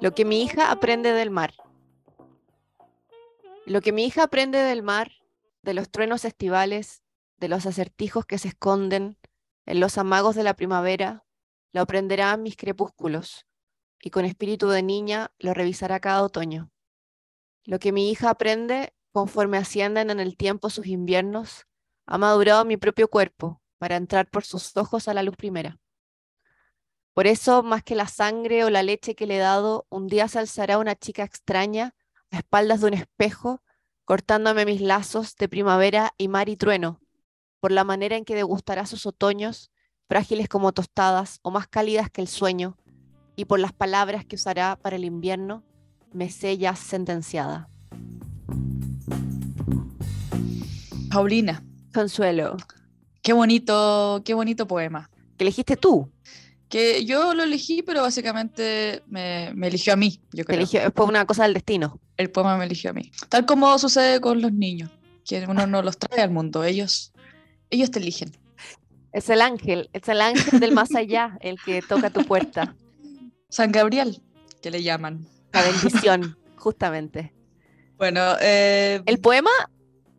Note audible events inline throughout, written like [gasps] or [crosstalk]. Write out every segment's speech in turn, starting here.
Lo que mi hija aprende del mar. Lo que mi hija aprende del mar, de los truenos estivales, de los acertijos que se esconden en los amagos de la primavera, lo aprenderá en mis crepúsculos y con espíritu de niña lo revisará cada otoño. Lo que mi hija aprende conforme ascienden en el tiempo sus inviernos, ha madurado mi propio cuerpo para entrar por sus ojos a la luz primera. Por eso, más que la sangre o la leche que le he dado, un día se alzará una chica extraña a espaldas de un espejo, cortándome mis lazos de primavera y mar y trueno, por la manera en que degustará sus otoños, frágiles como tostadas o más cálidas que el sueño, y por las palabras que usará para el invierno, me sé ya sentenciada. Paulina. Consuelo. Qué bonito, qué bonito poema. Que elegiste tú. Que yo lo elegí, pero básicamente me, eligió a mí, yo creo. Eligió, una cosa del destino. El poema me eligió a mí. Tal como sucede con los niños, que uno no los trae al mundo, ellos, ellos te eligen. Es el ángel, es el ángel del más allá, el que toca tu puerta. [laughs] San Gabriel, que le llaman. La bendición, justamente. [laughs] Bueno, eh, el poema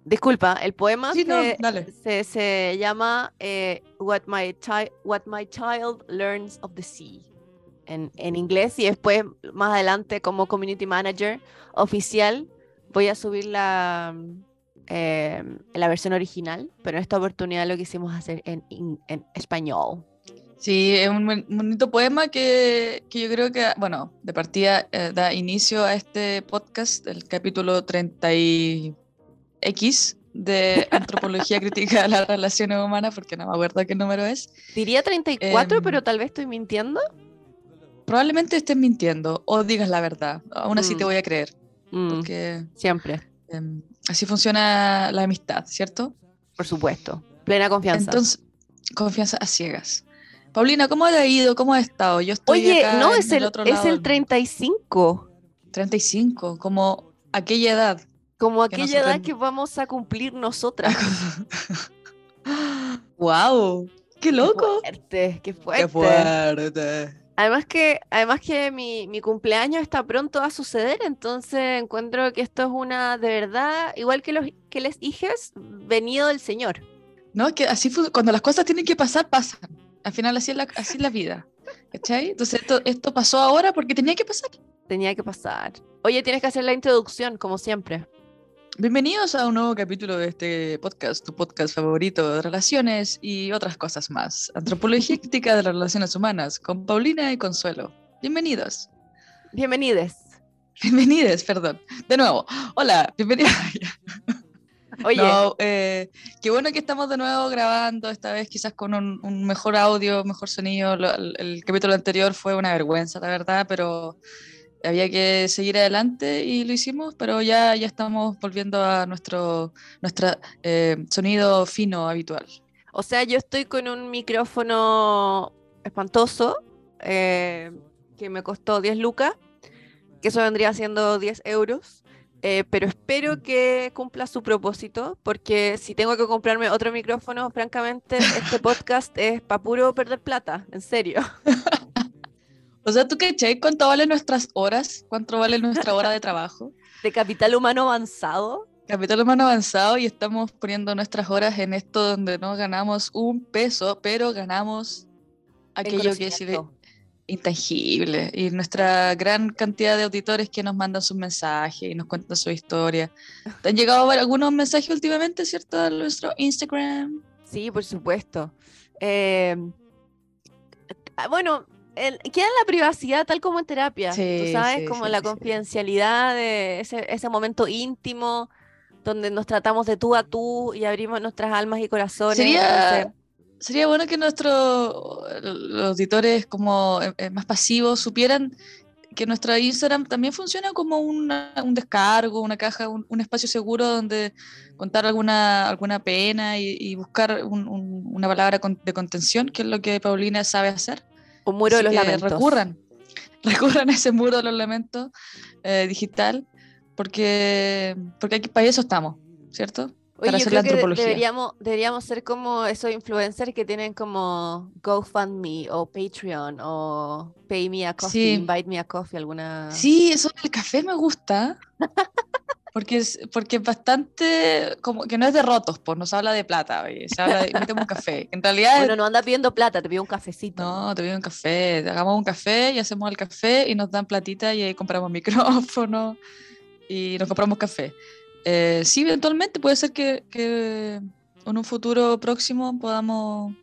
Disculpa, el poema se, se, llama eh, What, my What My Child Learns of the Sea en, en, inglés y después más adelante como community manager oficial voy a subir la, eh, la versión original, pero en esta oportunidad lo quisimos hacer en, en español. Sí, es un bonito poema que, que, yo creo que, bueno, de partida eh, da inicio a este podcast, el capítulo 30 y X de [laughs] antropología crítica de las relaciones humanas, porque no me acuerdo qué número es. Diría 34, em, pero tal vez estoy mintiendo. Probablemente estés mintiendo o digas la verdad. Aún así te mm. voy a creer. Mm. Porque siempre. Em, así funciona la amistad, ¿cierto? Por supuesto. Plena confianza. Entonces, confianza a ciegas. Paulina, ¿cómo ha ido? ¿Cómo ha estado? Yo estoy Oye, no, es el, es el 35. 35, como aquella edad. Como aquella edad que vamos a cumplir nosotras. [laughs] ¡Wow! ¡Qué loco! Qué fuerte, qué fuerte. Qué fuerte. Además que, además que mi, mi, cumpleaños está pronto a suceder, entonces encuentro que esto es una, de verdad, igual que los que les hijes, venido del Señor. No, que así cuando las cosas tienen que pasar, pasan. Al final así es la, así es la vida. ¿Cachai? Entonces esto, esto pasó ahora porque tenía que pasar. Tenía que pasar. Oye, tienes que hacer la introducción, como siempre. Bienvenidos a un nuevo capítulo de este podcast, tu podcast favorito de relaciones y otras cosas más. Antropología [laughs] crítica de las relaciones humanas con Paulina y Consuelo. Bienvenidos. Bienvenides. Bienvenides, perdón. De nuevo. Hola, bienvenidos. [laughs] Oye. Eh, qué bueno que estamos de nuevo grabando, esta vez quizás con un, mejor audio, mejor sonido. el, capítulo anterior fue una vergüenza, la verdad, pero había que seguir adelante y lo hicimos, pero ya, ya estamos volviendo a nuestro eh, sonido fino habitual. O sea, yo estoy con un micrófono espantoso eh, que me costó 10 lucas, que eso vendría siendo 10 euros. Eh, pero espero que cumpla su propósito, porque si tengo que comprarme otro micrófono, francamente, este [laughs] podcast es para puro perder plata, en serio. [laughs] O sea, ¿tú qué cuánto valen nuestras horas? ¿Cuánto vale nuestra hora de trabajo? [laughs] De capital humano avanzado. Capital humano avanzado y estamos poniendo nuestras horas en esto donde no ganamos un peso, pero ganamos aquello que es intangible. Y nuestra gran cantidad de auditores que nos mandan sus mensajes y nos cuentan su historia. ¿Te han llegado algunos mensajes últimamente, cierto, a nuestro Instagram? Sí, por supuesto. Eh, bueno, queda en la privacidad tal como en terapia, tú sabes, como la confidencialidad de ese, momento íntimo donde nos tratamos de tú a tú y abrimos nuestras almas y corazones. Sería, sería bueno que nuestros auditores como eh, eh, más pasivos supieran que nuestra Instagram también funciona como un descargo, una caja, un, espacio seguro donde contar alguna, alguna pena y, buscar una palabra de contención, que es lo que Paulina sabe hacer. Un muro de los lamentos. Recurran, [laughs] recurran a ese muro de los lamentos eh, digital, porque, porque aquí para eso estamos, ¿cierto? para Oye, yo hacer creo la que deberíamos, deberíamos ser como esos influencers que tienen como GoFundMe o Patreon o Pay Me a Coffee, Sí. Invite Me a Coffee, alguna... Sí, eso del café me gusta. [laughs] Porque es, porque es bastante, como que no es de rotos, pues no se habla de plata, oye, se habla de, invítame un café. En realidad, Bueno, no anda pidiendo plata, te pido un cafecito. no, te pido un café, hagamos un café y hacemos el café y nos dan platita y ahí compramos [laughs] micrófono y nos compramos café. Eh, sí, eventualmente puede ser que, que en un futuro próximo podamos,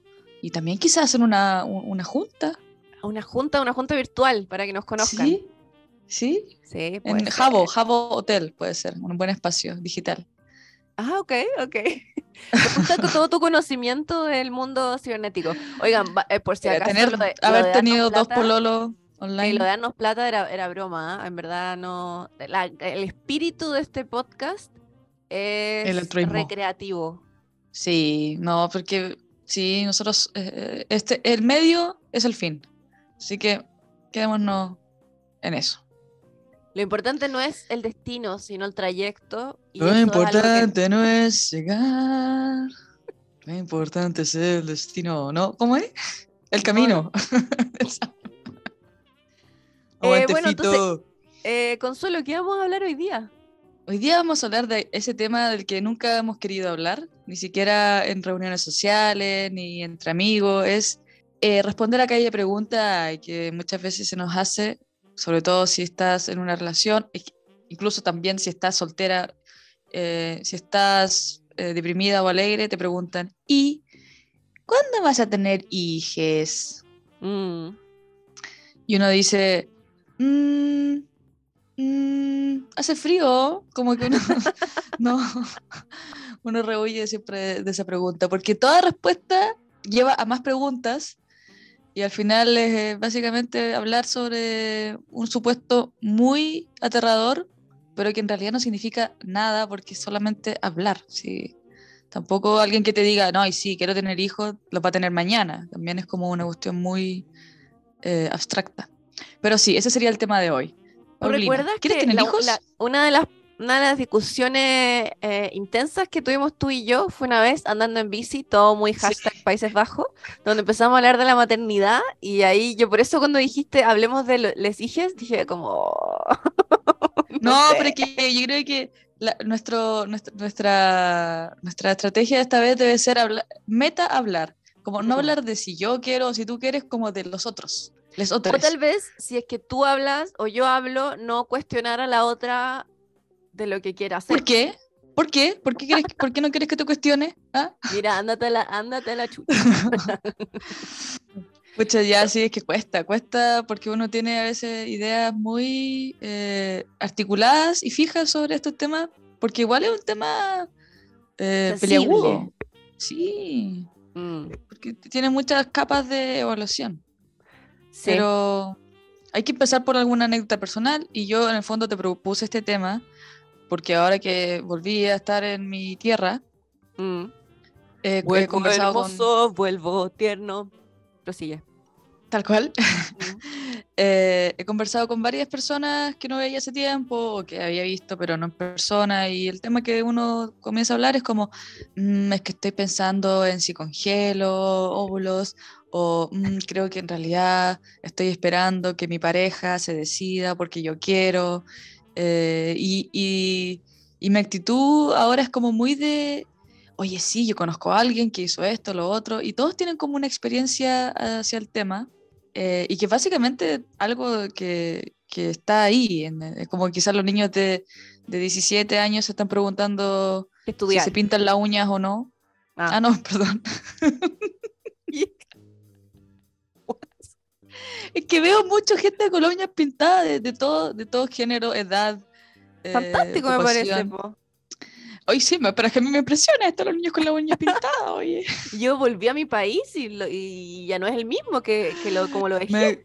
y también quizás hacer una, un- una junta. Una junta, una junta virtual para que nos conozcan. Sí, sí, Sí, en ser. Jabo, Jabo Hotel puede ser, un buen espacio digital. Ah, ok, ok. [laughs] Me gusta con todo tu conocimiento del mundo cibernético. Oigan, va- eh, por si Eh, acaso tener, lo de- lo haber de tenido dos pololos eh, online. lo de darnos plata era, era broma, ¿ah? en verdad no. la- el espíritu de este podcast es recreativo. Sí, no, porque sí, nosotros, eh, este, el medio es el fin. Así que quedémonos en eso. Lo importante no es el destino, sino el trayecto. y Lo es que- importante no es llegar, lo importante es el destino, ¿no? ¿Cómo es? El camino. [laughs] Aguante, bueno, entonces-. Eh, Consuelo, ¿qué vamos a hablar hoy día? Hoy día vamos a hablar de ese tema del que nunca hemos querido hablar, ni siquiera en reuniones sociales, ni entre amigos, es eh, responder a aquella pregunta que muchas veces se nos hace, sobre todo si estás en una relación, e- incluso también si estás soltera, eh, si estás eh, deprimida o alegre, te preguntan, ¿y cuándo vas a tener hijes? Mm, Y uno dice, "Mm, mm, hace frío, como que uno, [laughs] no, uno rehuye siempre de esa pregunta, porque toda respuesta lleva a más preguntas y al final es eh, básicamente hablar sobre un supuesto muy aterrador, pero que en realidad no significa nada porque es solamente hablar. ¿sí? Tampoco alguien que te diga, no, y sí, quiero tener hijos, los va a tener mañana. También es como una cuestión muy eh, abstracta. Pero sí, ese sería el tema de hoy. ¿Tú Paulina, recuerdas ¿Quieres que tener la- hijos? la- una, de las, una de las discusiones eh, intensas que tuvimos tú y yo fue una vez andando en bici, todo muy hashtag Países Bajos, donde empezamos a hablar de la maternidad y ahí yo por eso cuando dijiste hablemos de lo- les hijes, dije como... [laughs] No, sé. pero que yo creo que la- nuestro, nuestra, nuestra, nuestra estrategia esta vez debe ser meta hablar. Como no hablar de si yo quiero o si tú quieres, como de los otros. Les O tal vez si es que tú hablas o yo hablo, no cuestionar a la otra de lo que quiera hacer. ¿Por qué? ¿Por qué? ¿Por qué, quieres, ¿Por qué no quieres que te cuestione? ¿Ah? Mira, ándate a la, ándate a la chucha. [laughs] Pucha, ya sí, es que cuesta, cuesta porque uno tiene a veces ideas muy eh, articuladas y fijas sobre estos temas, porque igual es un tema eh, peliagudo. Sí, Mm, porque tiene muchas capas de evaluación. sí. Pero hay que empezar por alguna anécdota personal y yo en el fondo te propuse este tema porque ahora que volví a estar en mi tierra, Mm. eh, he Vuelvo conversado con... hermoso, vuelvo tierno. Prosigue. Tal cual. Mm. [laughs] Eh, he conversado con varias personas que no veía hace tiempo o que había visto pero no en persona y el tema que uno comienza a hablar es como "Mm, es que estoy pensando en si congelo óvulos o "Mm, creo que en realidad estoy esperando que mi pareja se decida porque yo quiero eh, y, y- y mi actitud ahora es como muy de oye sí yo conozco a alguien que hizo esto lo otro y todos tienen como una experiencia hacia el tema eh, y que básicamente algo que, que está ahí, en- eh, como quizás los niños de, de 17 años se están preguntando si Estudiar. se pintan las uñas o no. Ah. Ah, no, [laughs] perdón. Es que veo mucha gente con las uñas pintadas de, de todo, de todo género, edad. eh, Fantástico me parece. po. Oye, sí, pero es que a mí me impresiona esto, los niños con las uñas [laughs] pintadas, oye. Yo volví a mi país y, lo- y ya no es el mismo que, que lo, como lo dejé. Me,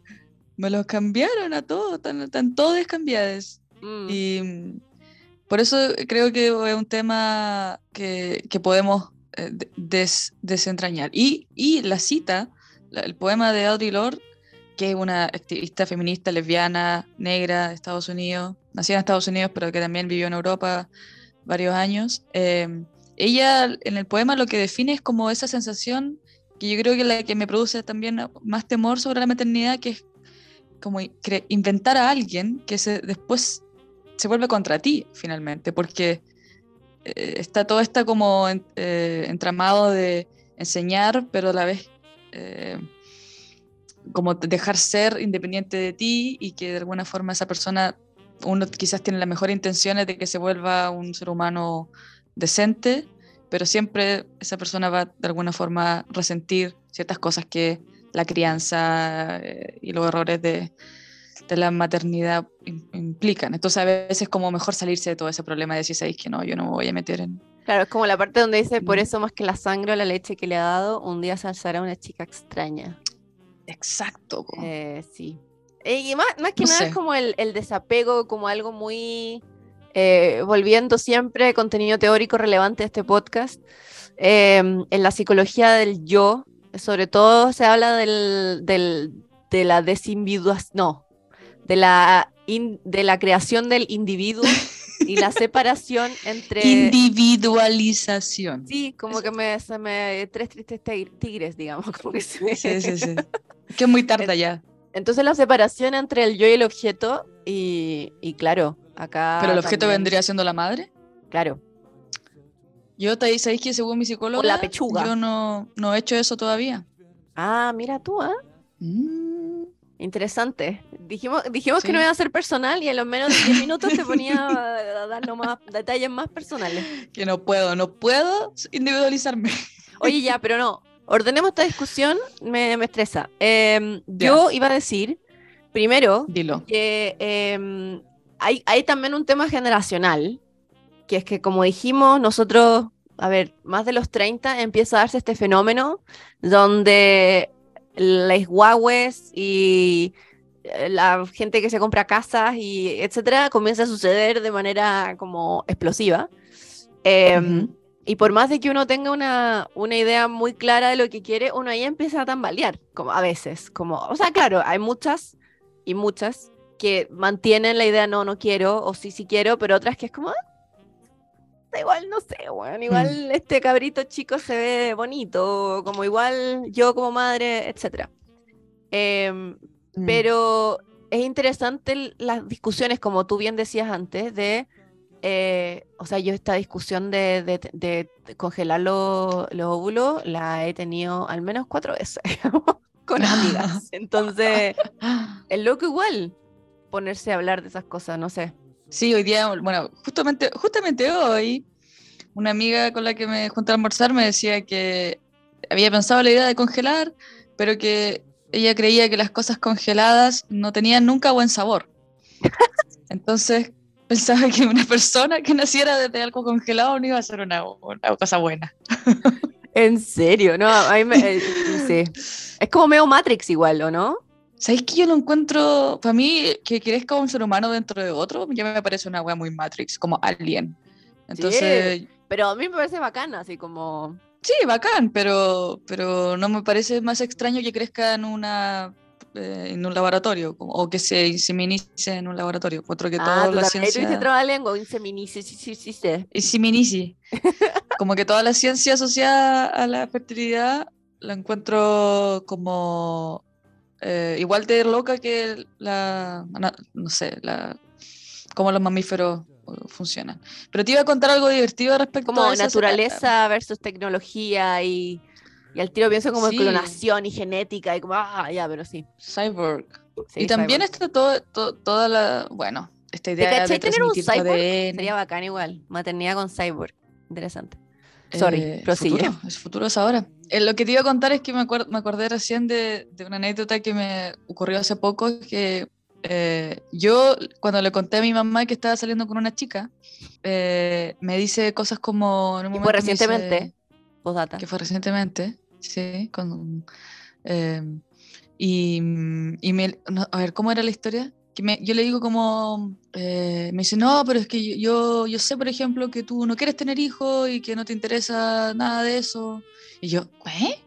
me los cambiaron a todos, están, todos cambiados. Mm. Y por eso creo que es un tema que, que podemos eh, de- des- desentrañar. Y, y la cita, la- el poema de Audre Lorde, que es una activista feminista lesbiana, negra de Estados Unidos, nacida en Estados Unidos, pero que también vivió en Europa varios años, eh, ella en el poema lo que define es como esa sensación que yo creo que la que me produce también más temor sobre la maternidad, que es como inventar a alguien que se, después se vuelve contra ti finalmente, porque eh, está todo está como eh, entramado de enseñar, pero a la vez eh, como dejar ser independiente de ti y que de alguna forma esa persona, uno quizás tiene las mejores intenciones de que se vuelva un ser humano decente, pero siempre esa persona va de alguna forma resentir ciertas cosas que la crianza eh, y los errores de, de la maternidad implican. Entonces a veces es como mejor salirse de todo ese problema de decir, ¿sabéis que no? Yo no me voy a meter en... Claro, es como la parte donde dice, por eso más que la sangre o la leche que le ha dado, un día se alzará una chica extraña. Exacto. Eh, sí. Eh, y más, más que nada es como el, el, desapego, como algo muy... Eh, volviendo siempre contenido teórico relevante de este podcast, em, en la psicología del yo, sobre todo se habla del, del, de la desindividuación, no, de la, de la creación del individuo y la [laughs] separación entre... Individualización. Sí, como que me, se me... Tres tristes tigres, digamos. Como que se Sí, sí, sí. [laughs] Que es muy tarde ya. Entonces la separación entre el yo y el objeto y, y claro, acá... ¿Pero el objeto vendría siendo la madre? Claro. Yo, te ¿sabéis que según mi psicólogo... La pechuga. Yo no, no he hecho eso todavía. Ah, mira tú, ¿ah? Interesante. Dijimos, dijimos que no iba a ser personal y en los menos de 10 minutos te ponía [laughs] a dar más, detalles más personales. Que no puedo, no puedo individualizarme. Oye, ya, pero no. Ordenemos esta discusión, me, me estresa. Em, yo iba a decir, primero, Dilo. que em, hay, hay también un tema generacional, que es que como dijimos, nosotros, a ver, más de los 30 empieza a darse este fenómeno donde las guagues y eh, la gente que se compra casas y etcétera comienza a suceder de manera como explosiva. Eh, Y por más de que uno tenga una, una idea muy clara de lo que quiere, uno ahí empieza a tambalear, como a veces, como, o sea, claro, hay muchas y muchas que mantienen la idea no, no quiero, o sí, sí quiero, pero otras que es como, ah, igual, no sé, bueno, igual mm. este cabrito chico se ve bonito, como igual yo como madre, etc. Eh, mm. Pero es interesante las discusiones, como tú bien decías antes, de eh, o sea, yo esta discusión de, de, congelar los óvulos la he tenido al menos cuatro veces [laughs] con amigas. [laughs] Entonces, es loco igual ponerse a hablar de esas cosas, no sé. Sí, hoy día, bueno, justamente, justamente hoy, una amiga con la que me junté a almorzar me decía que había pensado la idea de congelar, pero que ella creía que las cosas congeladas no tenían nunca buen sabor. [laughs] Entonces, pensaba que una persona que naciera desde algo congelado no iba a ser una, cosa buena. En serio, no, a mí me, eh, Es como medio Matrix igual, ¿o no? ¿Sabéis que yo lo encuentro, para mí, que crezca un ser humano dentro de otro, ya me parece una wea muy Matrix, como Alien. Entonces... pero a mí me parece bacana, así como... Sí, bacán, pero, pero no me parece más extraño que crezca en una eh, en un laboratorio o que se inseminice en un laboratorio. Otro que ah, toda la ciencia... traba lengua, inseminice, sí, sí, sí, sí. Inseminice. [laughs] como que toda la ciencia asociada a la fertilidad la encuentro como eh, igual de loca que la, no sé, la, como los mamíferos funcionan. Pero te iba a contar algo divertido respecto como a... naturaleza versus tecnología y y al tiro pienso como clonación y genética y como, ah, ya, pero sí. Cyborg. y también está todo, toda la, bueno, esta idea de tener un cyborg? Sería bacán igual, maternidad con cyborg. Interesante. Sorry, eh, prosigue. Futuro, es futuro es ahora. Eh, lo que te iba a contar es que me, me acordé recién de, de, una anécdota que me ocurrió hace poco, que eh, yo cuando le conté a mi mamá que estaba saliendo con una chica, eh, me dice cosas como... En fue recientemente, postdata. Que fue recientemente. Sí, con, y, y me, a ver, ¿cómo era la historia? Que me, yo le digo como, eh, me dice, no, pero es que yo, yo sé, por ejemplo, que tú no quieres tener hijos y que no te interesa nada de eso. Y yo, ¿eh?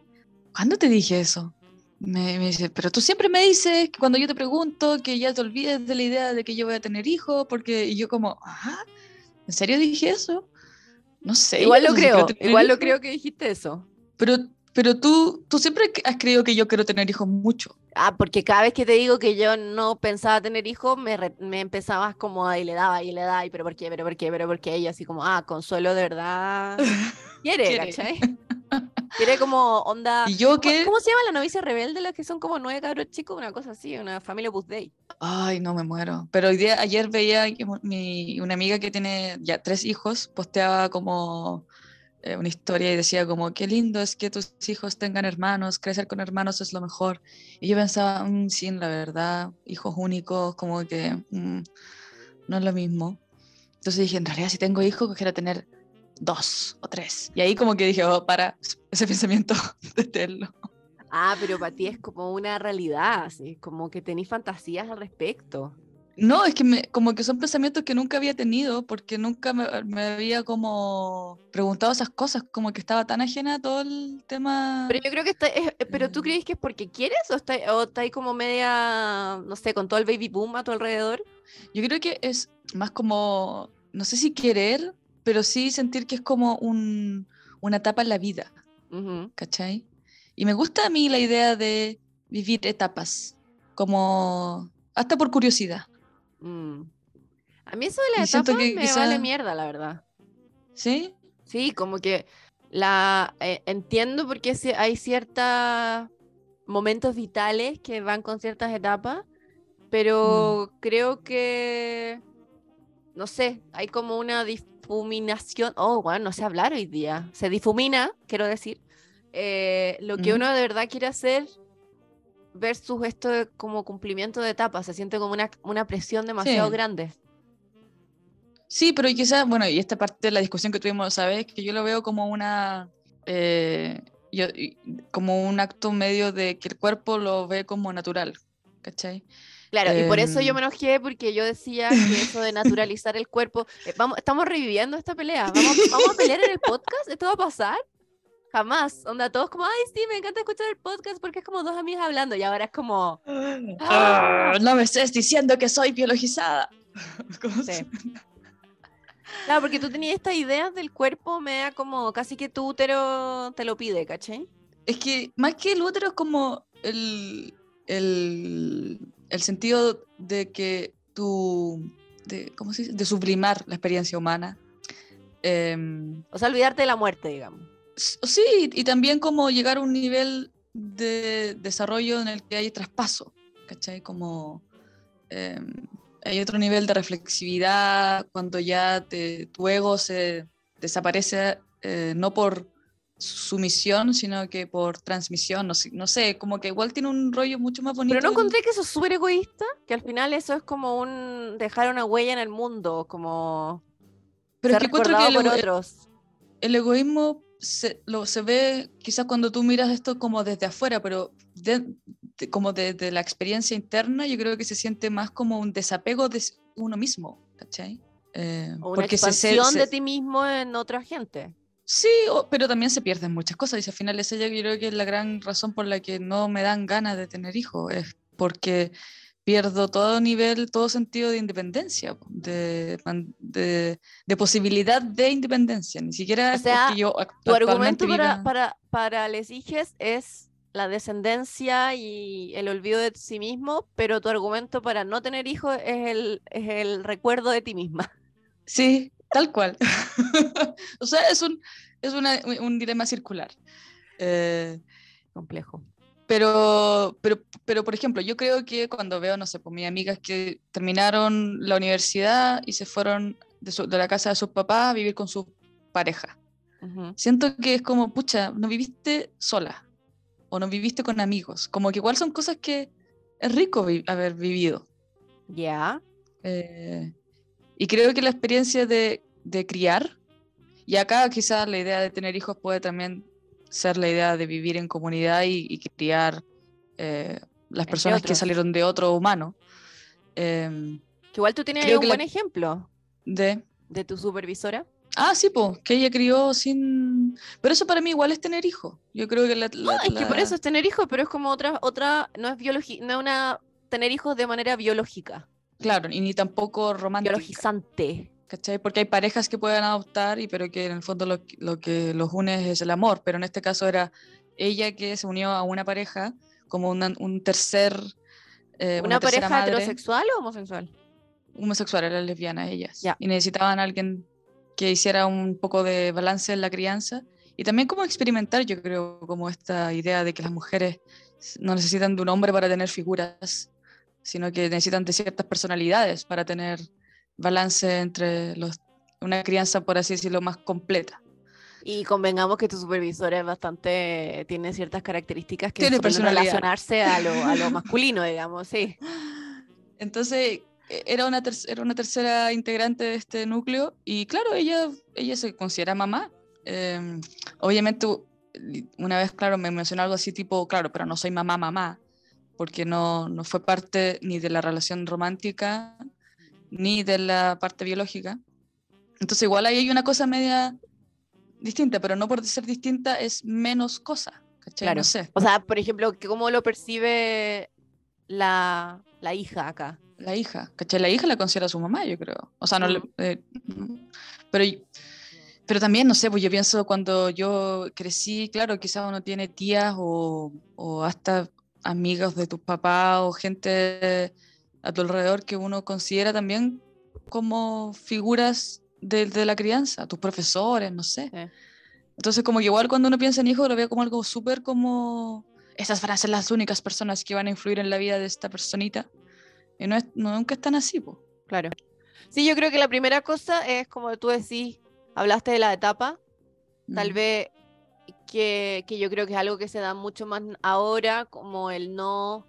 ¿Cuándo te dije eso? Me, me, dice, pero tú siempre me dices que cuando yo te pregunto que ya te olvides de la idea de que yo voy a tener hijos, porque y yo como, ¿ah? ¿En serio dije eso? No sé. Igual lo no creo, igual lo hijos, creo que dijiste eso. Pero, pero tú, tú siempre has creído que yo quiero tener hijos mucho. Ah, porque cada vez que te digo que yo no pensaba tener hijos, me, re- me empezabas como a- y le daba y le daba, y pero por qué, pero por qué, pero por qué, y así como, ah, Consuelo de verdad [laughs] quiere, Quiere. ¿cachai? Quiere como onda. Y yo ¿Cómo, que... cómo se llama la novicia rebelde? Los que son como nueve cabros chicos, una cosa así, una familia Opus Dei. Ay, no me muero. Pero hoy día, ayer veía mi, una amiga que tiene ya tres hijos, posteaba como una historia y decía como, qué lindo es que tus hijos tengan hermanos, crecer con hermanos es lo mejor. Y yo pensaba, "Mm, sí, la verdad, hijos únicos, como que mm, no es lo mismo. Entonces dije, en realidad si tengo hijos, quisiera tener dos o tres. Y ahí como que dije, oh, para, ese pensamiento, [laughs] deténlo. Ah, pero para ti es como una realidad, así, como que tenés fantasías al respecto. No, es que me, como que son pensamientos que nunca había tenido porque nunca me, me había como preguntado esas cosas, como que estaba tan ajena a todo el tema. Pero yo creo que está, es- pero tú Eh. crees que es porque quieres o está, o está ahí como media, no sé, con todo el baby boom a tu alrededor. Yo creo que es más como, no sé si querer, pero sí sentir que es como un, una etapa en la vida, Ujú. ¿cachai? Y me gusta a mí la idea de vivir etapas, como hasta por curiosidad, Mm. A mí eso de siento etapas que me vale quizá- mierda, la verdad. ¿sí? Sí, como que la eh, entiendo porque hay ciertos momentos vitales que van con ciertas etapas, pero creo que no sé, hay como una difuminación. Oh, bueno, no sé hablar hoy día. Se difumina, quiero decir, eh, lo que Ujú. uno de verdad quiere hacer versus esto de como cumplimiento de etapas. Se siente como una, una presión demasiado Sí. grande. Sí, pero quizás, bueno, y esta parte de la discusión que tuvimos, ¿sabes? Que yo lo veo como una, eh, yo- como un acto medio de que el cuerpo lo ve como natural, ¿cachai? Claro, y por eso yo Em. me enojé porque yo decía [laughs] que eso de naturalizar el cuerpo, eh, vamos, estamos reviviendo esta pelea, vamos, vamos a pelear en el podcast, esto va a pasar, jamás, onda, todos como, ay, sí, me encanta escuchar el podcast porque es como dos amigas hablando y ahora es como, [gasps] Ah, no me estés diciendo que soy biologizada. [laughs] ¿Cómo Sí. claro, [laughs] porque tú tenías esta idea del cuerpo, me da como, casi que tu útero te lo pide, ¿cachai? Es que más que el útero es como el, el, el sentido de que tú, de, ¿cómo se dice? De sublimar la experiencia humana. Em, O sea, olvidarte de la muerte, digamos. Sí, y también como llegar a un nivel de desarrollo en el que hay traspaso, ¿cachai? Como em, hay otro nivel de reflexividad cuando ya te- tu ego se desaparece eh, no por sumisión, sino que por transmisión, no sé, no sé, como que igual tiene un rollo mucho más bonito. Pero no encontré que eso es súper egoísta, que al final eso es como un dejar una huella en el mundo, como pero es ser que encuentro que el, otros. el egoísmo se, lo, se ve quizás cuando tú miras esto como desde afuera, pero de- de- como desde la experiencia interna, yo creo que se siente más como un desapego de uno mismo, ¿cachai? Eh, O una se- se- expansión se- de ti mismo en otra gente. Sí, o- pero también se pierden muchas cosas y al final esa yo creo que es la gran razón por la que no me dan ganas de tener hijos, es porque pierdo todo nivel, todo sentido de independencia, de, de, de posibilidad de independencia, ni siquiera O sea, yo Tu argumento para, para, para les hijes es la descendencia y el olvido de sí mismo, pero tu argumento para no tener hijos es el, es el recuerdo de ti misma. Sí, tal cual. [laughs] o sea, es un, es una- un dilema circular. Eh, Complejo. Pero, pero, pero, por ejemplo, yo creo que cuando veo, no sé, pues mis amigas que terminaron la universidad y se fueron de, su- de la casa de sus papás a vivir con su pareja. Ujú. Siento que es como, pucha, no viviste sola o no viviste con amigos. Como que igual son cosas que es rico vi- haber vivido. Ya. Eh, y creo que la experiencia de, de criar, y acá quizás la idea de tener hijos puede también ser la idea de vivir en comunidad y, y criar eh, las Entre personas que salieron de otro humano. Em, Que igual tú tienes ahí un la- buen ejemplo de, de tu supervisora. ah, sí, pues, que ella crió sin... Pero eso para mí igual es tener hijos. Yo creo que la... No, la- es que por eso es tener hijos, pero es como otra, otra, no es biológica, no es una tener hijos de manera biológica, Claro, y ni tampoco romántica. biologizante. ¿Cachai? Porque hay parejas que pueden adoptar, y, pero que en el fondo lo, lo que los une es el amor, pero en este caso era ella que se unió a una pareja como una- un tercer... eh, ¿Una, tercera pareja madre. heterosexual o homosexual? homosexual, eran lesbianas ellas. Ya. Y necesitaban a alguien que hiciera un poco de balance en la crianza. Y también como experimentar, yo creo, como esta idea de que las mujeres no necesitan de un hombre para tener figuras, sino que necesitan de ciertas personalidades para tener balance entre los, una crianza, por así decirlo, más completa. Y convengamos que tu supervisor es bastante, tiene ciertas características que Tiene relacionarse a lo, a lo masculino, digamos, sí. [laughs] Entonces, e- era una, era una tercera integrante de este núcleo y claro, ella, ella se considera mamá. Em, obviamente, una vez, claro, me mencionó algo así tipo, claro, pero no soy mamá, mamá, porque no, no fue parte ni de la relación romántica ni de la parte biológica. Entonces, igual ahí hay una cosa media distinta, pero no por ser distinta es menos cosa. ¿cachai? Claro. No sé. O sea, por ejemplo, ¿cómo lo percibe la, la hija acá? La hija, ¿cachai? La hija la considera su mamá, yo creo. O sea, no le- Ujú. eh, pero, pero también, no sé, pues yo pienso cuando yo crecí, claro, quizás uno tiene tías o, o hasta amigos de tus papás o gente a tu alrededor que uno considera también como figuras de, de la crianza, tus profesores, no sé. Sí. Entonces, como que igual cuando uno piensa en hijos, lo ve como algo súper como, estas van a ser las únicas personas que van a influir en la vida de esta personita. Y no, es, no nunca están así, po. Claro. Sí, yo creo que la primera cosa es, como tú decís, hablaste de la etapa, tal Mm. vez que, que yo creo que es algo que se da mucho más ahora, como el no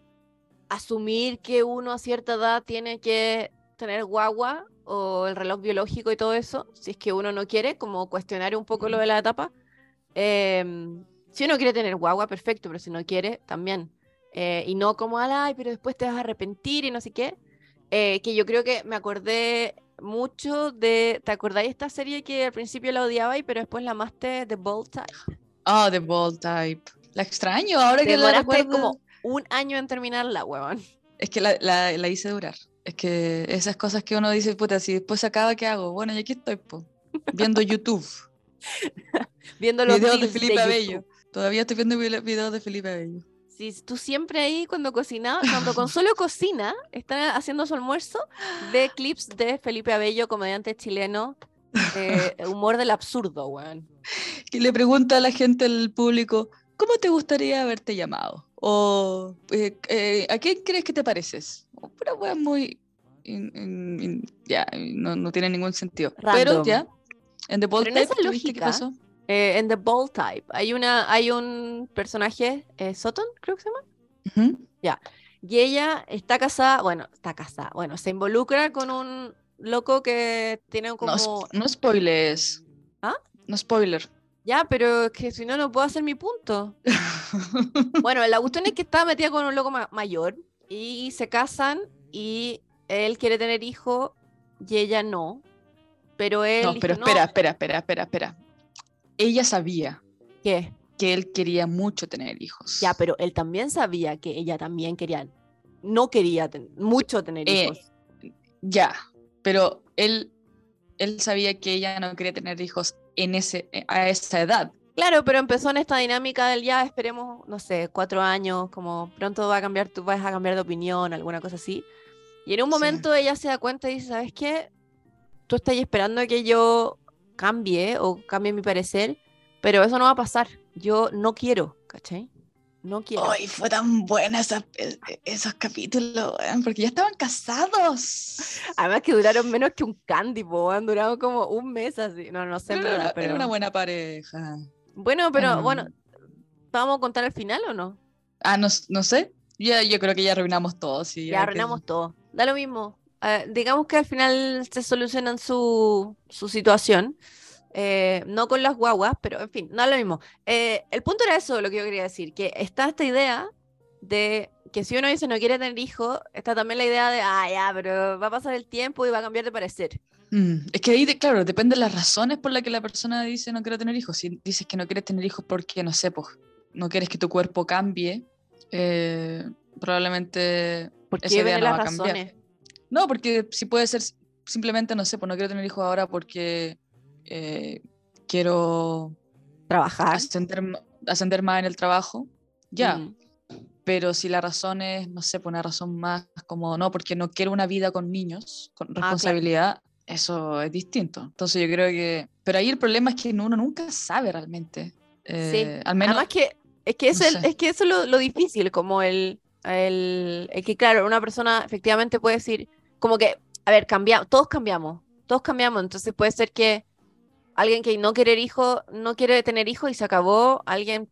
asumir que uno a cierta edad tiene que tener guagua o el reloj biológico y todo eso, si es que uno no quiere, como cuestionar un poco lo de la etapa. Em, si uno quiere tener guagua, perfecto, pero si no quiere, también. Eh, y no como, ay, pero después te vas a arrepentir y no sé qué. Eh, que yo creo que me acordé mucho de, ¿te acordáis esta serie que al principio la odiaba y pero después la amaste, The Bold Type? Ah, The Bold Type. La extraño ahora que la recuerdo. como un año en terminarla, huevón. Es que la, la, la hice durar. Es que esas cosas que uno dice, puta, si después se acaba, ¿qué hago? Bueno, y aquí estoy, po, viendo YouTube. [laughs] Viendo los videos de Felipe. Abello. Todavía estoy viendo vide- videos de Felipe Abello. Sí, tú siempre ahí cuando cocinaba, cuando con solo cocina, está haciendo su almuerzo, ve [gasps] clips de Felipe Abello, comediante chileno, de [laughs] humor del absurdo, weón. que le pregunta a la gente, al público, ¿cómo te gustaría haberte llamado? O eh, eh, ¿a quién crees que te pareces? Pura wea muy... in- in- in- ya, no, no tiene ningún sentido. Pero ya, en The Bold Pero Type, ¿tú viste qué pasó? Eh, en The Bold Type hay, una, hay un personaje, Sutton, creo que se llama. Ujú. Y ella está casada, bueno, está casada, bueno, se involucra con un loco que tiene como... No, no spoilers. ¿Ah? No spoiler. Ya, pero es que si no, no puedo hacer mi punto. [laughs] Bueno, la cuestión es que estaba metida con un loco ma- mayor y se casan y él quiere tener hijo y ella no. Pero él no, dijo, pero "No". espera, espera, espera, espera, espera. Ella sabía ¿Qué? que él quería mucho tener hijos. Ya, pero él también sabía que ella también quería, no quería ten- mucho tener Eh, hijos. Ya, pero él, él sabía que ella no quería tener hijos en ese, eh, a esa edad. Claro, pero empezó en esta dinámica del ya, esperemos, no sé, cuatro años, como pronto va a cambiar, tú vas a cambiar de opinión, alguna cosa así. Y en un Sí. momento ella se da cuenta y dice, ¿sabes qué? Tú estás esperando que yo cambie o cambie mi parecer, pero eso no va a pasar. Yo no quiero, ¿cachai? No quiero. Ay, fue tan buena esa- e- e- esos capítulos, porque ya estaban casados. Además que duraron menos que un candy, po, han durado como un mes así. No, no sé, Era, pero... era una buena pareja. Bueno, pero bueno, Mm. ¿vamos a contar el final o no? Ah, no, no sé. Ya, yo creo que ya arruinamos todo. Sí, Ya que- arruinamos todo. Da lo mismo. Eh, digamos que al final se solucionan su, su situación. Eh, no con las guaguas, pero en fin, da lo mismo. Eh, el punto era eso, lo que yo quería decir, que está esta idea de que si uno dice no quiere tener hijos, está también la idea de, ah, ya, pero va a pasar el tiempo y va a cambiar de parecer. Mm, Es que ahí, de- claro, depende de las razones por las que la persona dice no quiero tener hijos. Si dices que no quieres tener hijos porque, no sé, pues, no quieres que tu cuerpo cambie, eh, probablemente ¿Por esa qué idea ven no las va a cambiar. razones? No, porque si puede ser, simplemente, no sé, pues no quiero tener hijos ahora porque eh, quiero Trabajar. ascender, ascender más en el trabajo, ya. Mm. Pero si la razón es, no sé, por una razón más como, no, porque no quiero una vida con niños, con claro. responsabilidad, eso es distinto. Entonces yo creo que... Pero ahí el problema es que uno nunca sabe realmente. Eh, Al menos... Además que es que, es no sé. es que eso es lo, lo difícil, como el, el, el que claro, una persona efectivamente puede decir, como que, a ver, cambiamos, todos cambiamos, todos cambiamos, entonces puede ser que alguien que no quiere hijo, no quiere tener hijos y se acabó, alguien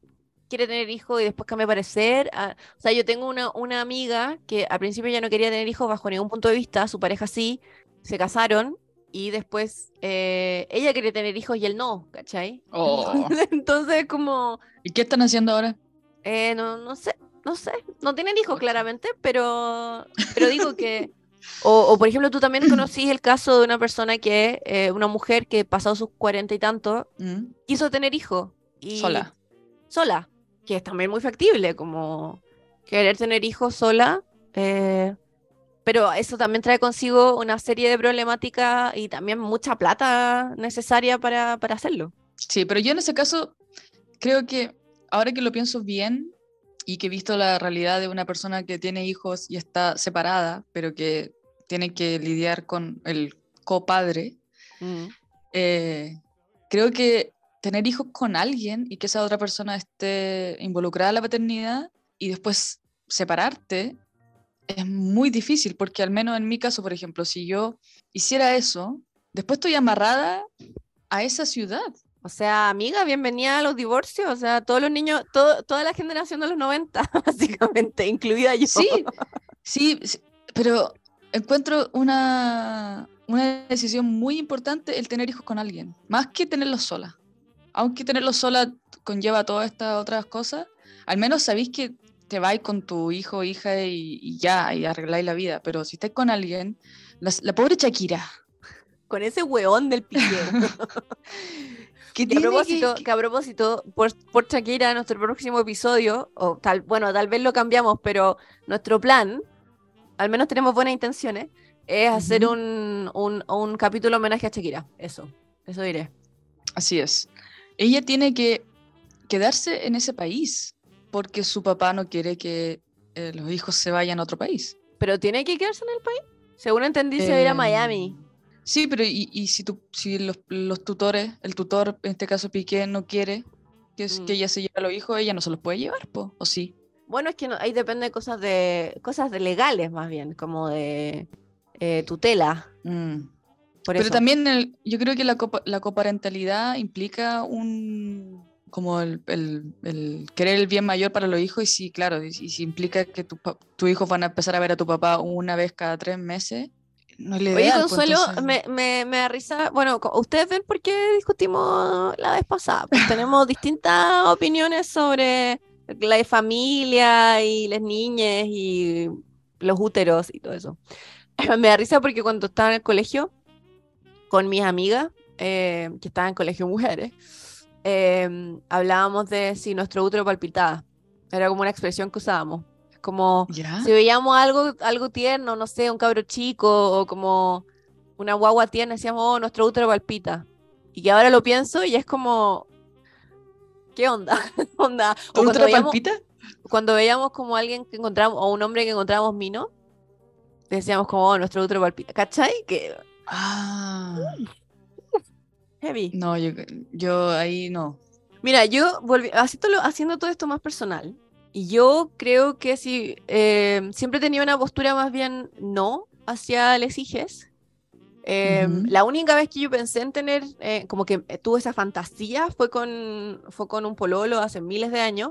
quiere tener hijos y después cambia parecer. ah, o sea, yo tengo una, una amiga que al principio ya no quería tener hijos bajo ningún punto de vista, su pareja sí, se casaron y después eh, ella quería tener hijos y él no, ¿cachai? [laughs] Oh. Entonces, como... ¿Y qué están haciendo ahora? Eh, no, no sé, no sé. No tienen hijos, claramente, pero, pero digo que. O, o, por ejemplo, tú también conocís el caso de una persona que, eh, una mujer que pasado sus cuarenta y tanto, Mm, quiso tener hijos. Sola. Sola, que es también muy factible, como querer tener hijos sola. eh, pero eso también trae consigo una serie de problemáticas y también mucha plata necesaria para, para hacerlo. Sí, pero yo en ese caso creo que ahora que lo pienso bien y que he visto la realidad de una persona que tiene hijos y está separada, pero que tiene que lidiar con el copadre, Mm. eh, creo que tener hijos con alguien y que esa otra persona esté involucrada en la paternidad y después separarte es muy difícil, porque al menos en mi caso, por ejemplo, si yo hiciera eso, después estoy amarrada a esa ciudad. O sea, amiga, bienvenida a los divorcios. O sea, todos los niños, todo, toda la generación de los 90, [laughs] básicamente, incluida yo. Sí, sí, sí, pero encuentro una, una decisión muy importante el tener hijos con alguien, más que tenerlos sola. Aunque tenerlos sola conlleva todas estas otras cosas, al menos sabéis que te vais con tu hijo o hija y, y ya, y arregláis la vida. Pero si estáis con alguien, la, la pobre Shakira, Con ese hueón del pique. [laughs] que Que a propósito, que- que a propósito, por, por Shakira, nuestro próximo episodio, o tal, bueno, tal vez lo cambiamos, pero nuestro plan, al menos tenemos buenas intenciones, es hacer un, un, un capítulo homenaje a Shakira. Eso, eso diré. Así es. Ella tiene que quedarse en ese país porque su papá no quiere que eh, los hijos se vayan a otro país. Pero tiene que quedarse en el país. Según entendí, se va a ir a Em, Miami. Sí, pero y, y si, tu- si los, los tutores, el tutor, en este caso Piqué, no quiere que, que Mm. ella se lleve a los hijos, ella no se los puede llevar, po, ¿o sí? Bueno, es que no- ahí depende de cosas de cosas de legales más bien, como de eh, tutela. Mm. Por Pero eso. también el- yo creo que la, copa- la coparentalidad implica un como el, el- el querer el bien mayor para los hijos y sí, claro, y, y si implica que tu, tus hijos van a empezar a ver a tu papá una vez cada tres meses, no le Oye, po, Consuelo, entonces- me, me, me da risa. Bueno, ustedes ven por qué discutimos la vez pasada. Pues tenemos distintas opiniones sobre la familia y las niñas y los úteros y todo eso. [clears throat] Me da risa porque cuando estaba en el colegio con mis amigas, eh, que estaban en colegio [laughs] mujeres, eh, hablábamos de si nuestro útero palpitaba. Era como una expresión que usábamos. Es como ¿Ya? si veíamos algo, algo tierno, no sé, un cabro chico o como una guagua tierna, decíamos, oh, nuestro útero palpita. Y que ahora lo pienso y es como, ¿qué onda? [laughs] onda? O ¿Tu cuando útero veíamos, palpita? cuando veíamos como alguien que encontramos, o un hombre que encontramos mino, decíamos como, oh, nuestro útero palpita. ¿Cachai? Que Ah, heavy. no, yo, yo ahí no. Mira, yo volví, haciendo todo esto más personal, y yo creo que si eh, siempre tenido una postura más bien no hacia les hijes. Eh, Ujú. La única vez que yo pensé en tener, eh, como que tuve esa fantasía, fue con, fue con un pololo hace miles de años.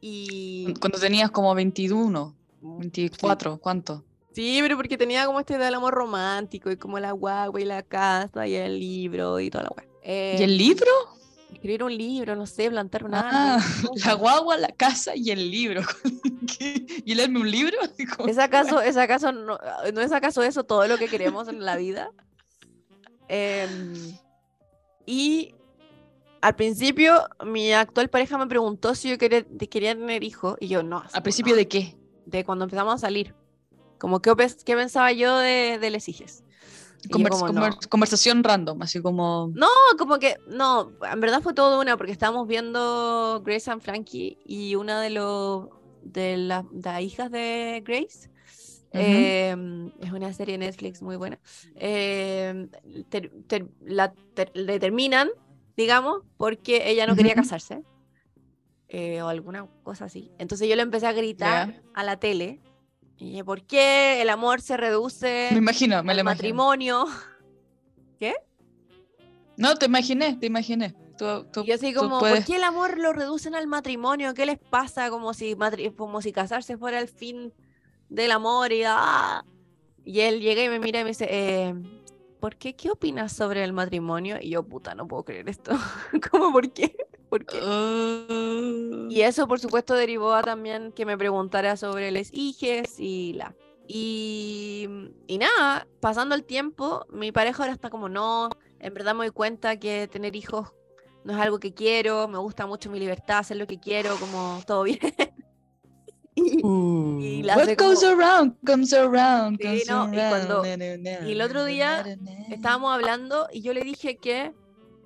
Y Cuando tenías como 21, 24, ¿cuánto? sí, pero porque tenía como este del amor romántico y como la guagua y la casa y el libro y toda la guagua. ¿Y el libro? Escribir un libro, no sé, plantar un Ah, árbol. [laughs] la guagua, la casa y el libro. [laughs] ¿Y leerme un libro? [laughs] ¿Es acaso, es acaso no, no es acaso eso todo lo que queremos en la vida? Em, y al principio mi actual pareja me preguntó si yo quería, tener hijos y yo no. ¿A principio de qué? de cuando empezamos a salir. Como qué, qué pensaba yo de, de les hijes. Convers- como, no. Conversación random, así como. No, como que, no, en verdad fue todo una, porque estábamos viendo Grace and Frankie y una de los de la- las hijas de Grace. eh, es una serie de Netflix muy buena. eh, ter- ter- la ter- le terminan, digamos, porque ella no quería casarse. eh, o alguna cosa así. Entonces yo le empecé a gritar a la tele. Y ¿por qué el amor se reduce Me imagino, me al imagino. matrimonio? [laughs] No, te imaginé, te imaginé. Tú, tú- Y yo así como, puedes- ¿por qué el amor lo reducen al matrimonio? ¿Qué les pasa? Como si, matri- como si casarse fuera el fin del amor y ¡ah! Y él llega y me mira y me dice, eh, ¿por qué? ¿Qué opinas sobre el matrimonio? Y yo, puta, no puedo creer esto. [laughs] ¿Cómo por qué? [laughs] ¿Por qué? Ah. Y eso, por supuesto, derivó a también que me preguntara sobre les hijes y la. Y, y nada, pasando el tiempo, mi pareja ahora está como, no, en verdad me doy cuenta que tener hijos no es algo que quiero, me gusta mucho mi libertad, hacer lo que quiero, como todo [laughs] bien. [laughs] y, y la What hace goes como- around comes around. Sí, comes no, y cuando- around, na, na, na, y el otro día estábamos hablando y yo le dije que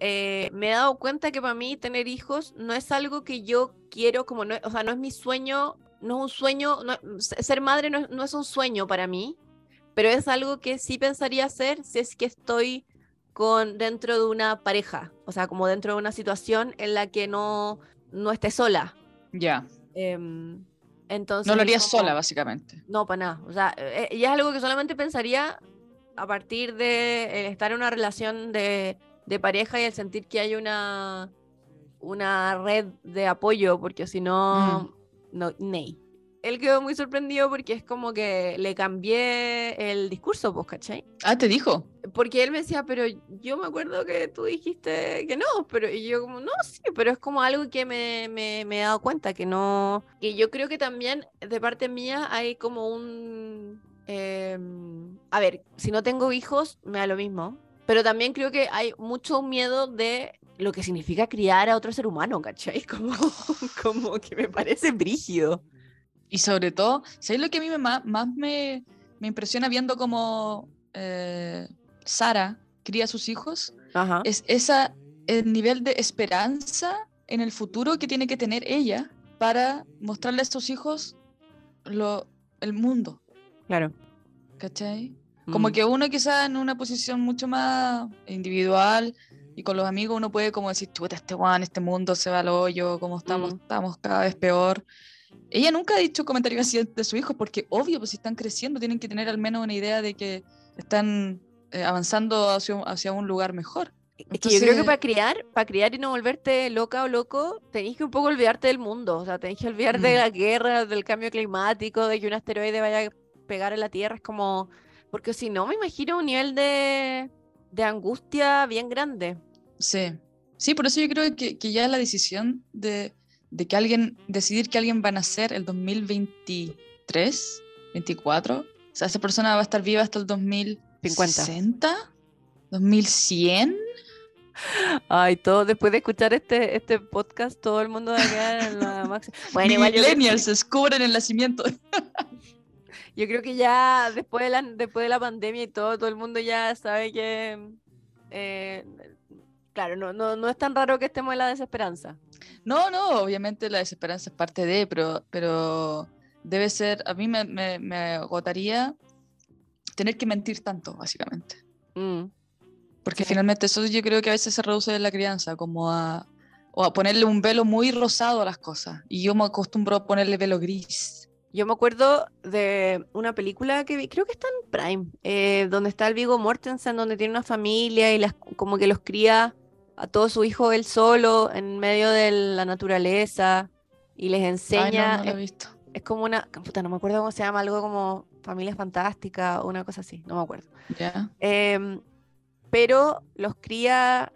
eh, me he dado cuenta que para mí tener hijos no es algo que yo quiero, como no, o sea, no es mi sueño, no es un sueño, no- ser madre no, es- no es un sueño para mí, pero es algo que sí pensaría hacer si es que estoy con dentro de una pareja, o sea, como dentro de una situación en la que no, no esté sola. Ya. Em, entonces No lo como- sola, básicamente. no, para nada. O sea, eh, y es algo que solamente pensaría a partir de el estar en una relación de, de pareja y el sentir que hay una, una red de apoyo, porque si no, no, ney. Él quedó muy sorprendido porque es como que le cambié el discurso, pues, ¿cachai? Ah, te dijo. Porque él me decía, pero yo me acuerdo que tú dijiste que no, pero y yo como, no, sí, pero es como algo que me, me, me he dado cuenta, que no, que yo creo que también de parte mía hay como un, em, a ver, si no tengo hijos, me da lo mismo, pero también creo que hay mucho miedo de lo que significa criar a otro ser humano, ¿cachai? [laughs] Como, como que me parece brígido. Y sobre todo, ¿sabes lo que a mí me, más me, me impresiona viendo cómo eh, Sara cría a sus hijos? Ajá. Es esa, el nivel de esperanza en el futuro que tiene que tener ella para mostrarle a sus hijos lo, el mundo, Claro. ¿cachai? Como Mm. que uno quizá en una posición mucho más individual y con los amigos uno puede como decir, chuta, este one, este mundo se va al hoyo, como estamos, Mm. estamos cada vez peor. Ella nunca ha dicho comentarios así de su hijo, porque obvio, pues si están creciendo tienen que tener al menos una idea de que están eh, avanzando hacia, un- hacia un lugar mejor. Es que yo creo que Entonces- para criar, para criar y no volverte loca o loco, tenéis que un poco olvidarte del mundo. O sea, tenéis que olvidar de Mm. la guerra, del cambio climático, de que un asteroide vaya a pegar en la Tierra. Es como. Porque si no, me imagino un nivel de, de angustia bien grande. Sí, sí, por eso yo creo que, que ya la decisión de, de que alguien, decidir que alguien va a nacer el 2023, 24, o sea, esa persona va a estar viva hasta el 2060, 2100. Ay, todo después de escuchar este, este podcast, todo el mundo va a quedar en la [laughs] máxima. Bueno, igual yo, descubren el nacimiento. [laughs] yo creo que ya después de la, después de la pandemia y todo, todo el mundo ya sabe que. eh, claro, no, no, no es tan raro que estemos en la desesperanza. No, no, obviamente la desesperanza es parte de, pero, pero debe ser, a mí me, me, me agotaría tener que mentir tanto, básicamente. Mm. Porque Sí. finalmente eso yo creo que a veces se reduce en la crianza, como a, o a ponerle un velo muy rosado a las cosas. Y yo me acostumbro a ponerle velo gris. Yo me acuerdo de una película que vi, creo que está en Prime, eh, donde está el Viggo Mortensen, donde tiene una familia y las, como que los cría a todos sus hijos él solo, en medio de la naturaleza, y les Ay, enseña, no, no lo he es, visto. es como una, puta, no me acuerdo cómo se llama, algo como Familia Fantástica o una cosa así, no me acuerdo. Em, pero los cría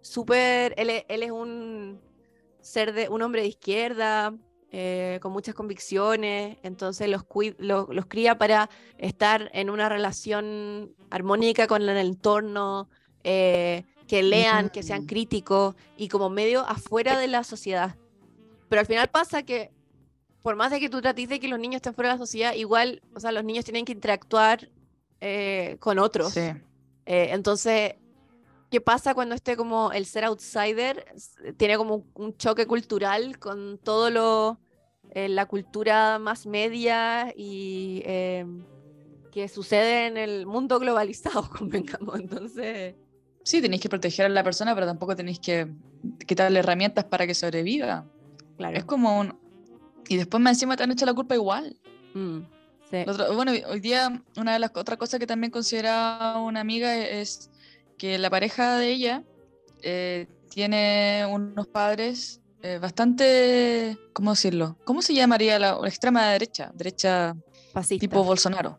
súper. Él, e- él es un ser de un hombre de izquierda, eh, con muchas convicciones, entonces los cría para estar en una relación armónica con el entorno, eh, que lean, que sean críticos y como medio afuera de la sociedad. Pero al final pasa que, por más de que tú trates de que los niños estén fuera de la sociedad, igual, o sea, los niños tienen que interactuar eh, con otros. Sí. Eh, entonces, ¿qué pasa cuando este como el ser outsider tiene como un- un choque cultural con todo lo, eh, la cultura más media y eh, que sucede en el mundo globalizado, [laughs] convengamos. Entonces, Sí, tenéis que proteger a la persona, pero tampoco tenéis que quitarle herramientas para que sobreviva. claro. Es como un... Y después más encima te han hecho la culpa igual. Mm, sí. Otro- bueno, hoy día una de las otras cosas que también consideraba una amiga es que la pareja de ella eh, tiene unos padres eh, bastante, ¿cómo decirlo? ¿Cómo se llamaría la, la extrema derecha? Derecha Fascista. tipo Bolsonaro.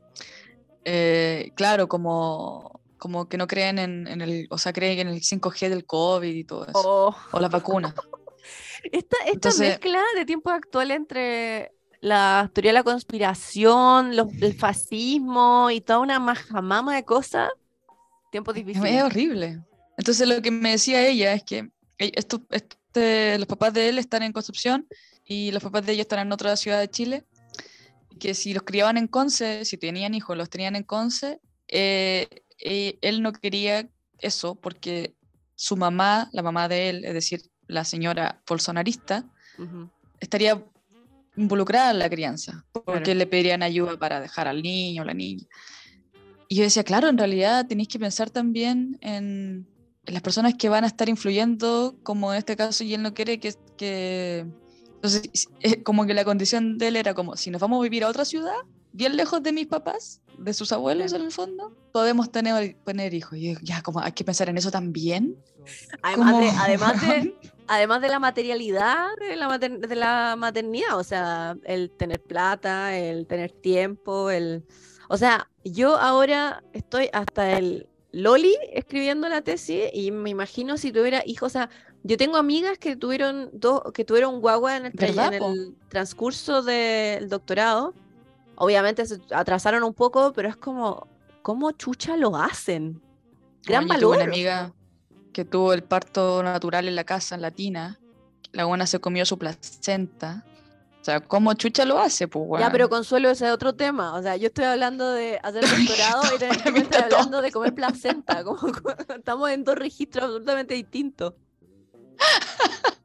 Eh, claro, como, como que no creen en, en el, o sea, creen en el 5G del COVID y todo eso. Oh. O las vacunas. [laughs] Esta, esta Entonces- mezcla de tiempos actuales entre la teoría de la conspiración, los- el fascismo y toda una majamama de cosas, tiempos Es difíciles. horrible. Entonces lo que me decía ella es que e- esto- este, los papás de él están en Concepción y los papás de ella están en otra ciudad de Chile. Que si los criaban en Conce, si tenían hijos, los tenían en Conce, eh, eh, él no quería eso porque su mamá, la mamá de él, es decir, la señora bolsonarista, estaría involucrada en la crianza, porque Claro. le pedirían ayuda para dejar al niño o la niña. Y yo decía, claro, en realidad tenéis que pensar también en, en las personas que van a estar influyendo, como en este caso, y él no quiere que... que... Entonces, como que la condición de él era como, si nos vamos a vivir a otra ciudad, bien lejos de mis papás, de sus abuelos en el fondo, podemos tener, tener hijos. Y ya, como hay que pensar en eso también. Además, de, además, de, weón. además de la materialidad de la, mater- de la maternidad, o sea, el tener plata, el tener tiempo, el... O sea, yo ahora estoy hasta el Loli escribiendo la tesis y me imagino si tuviera hijos, o sea, yo tengo amigas que tuvieron dos, que tuvieron guagua en el, tra- ¿Verdad, en el transcurso del doctorado. Obviamente se atrasaron un poco, pero es como, ¿cómo chucha lo hacen? Gran Bueno, yo tuve valor. una amiga que tuvo el parto natural en la casa, en latina. La buena se comió su placenta. O sea, ¿cómo chucha lo hace, pues, Ya, pero? Consuelo, ese es otro tema. O sea, yo estoy hablando de hacer [laughs] doctorado y estás está todo. hablando de comer placenta. Como, [laughs] estamos en dos registros absolutamente distintos. [laughs]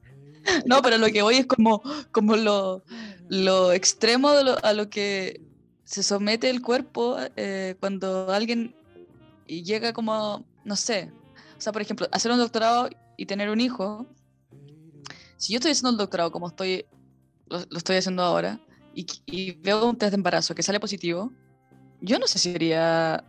[laughs] No, pero lo que voy es como, como lo, lo extremo de lo- a lo que se somete el cuerpo eh, cuando alguien llega como, no sé, o sea, por ejemplo, hacer un doctorado y tener un hijo. Si yo estoy haciendo el doctorado como estoy, lo, estoy haciendo ahora, y veo un test de embarazo que sale positivo, yo no sé si sería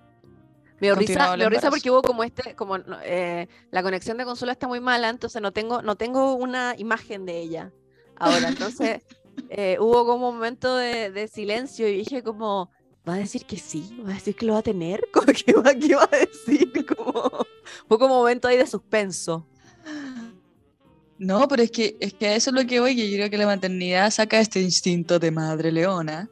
Me dio risa, risa porque hubo como este, como eh, la conexión de Consuelo está muy mala, entonces no tengo, no tengo una imagen de ella ahora. Entonces [laughs] eh, hubo como un momento de, de silencio y dije como, ¿va a decir que sí? ¿Va a decir que lo va a tener? [laughs] Como que va, ¿qué va a decir? Como, fue como un momento ahí de suspenso. No, pero es que, es que a eso es lo que voy, que yo creo que la maternidad saca este instinto de madre leona,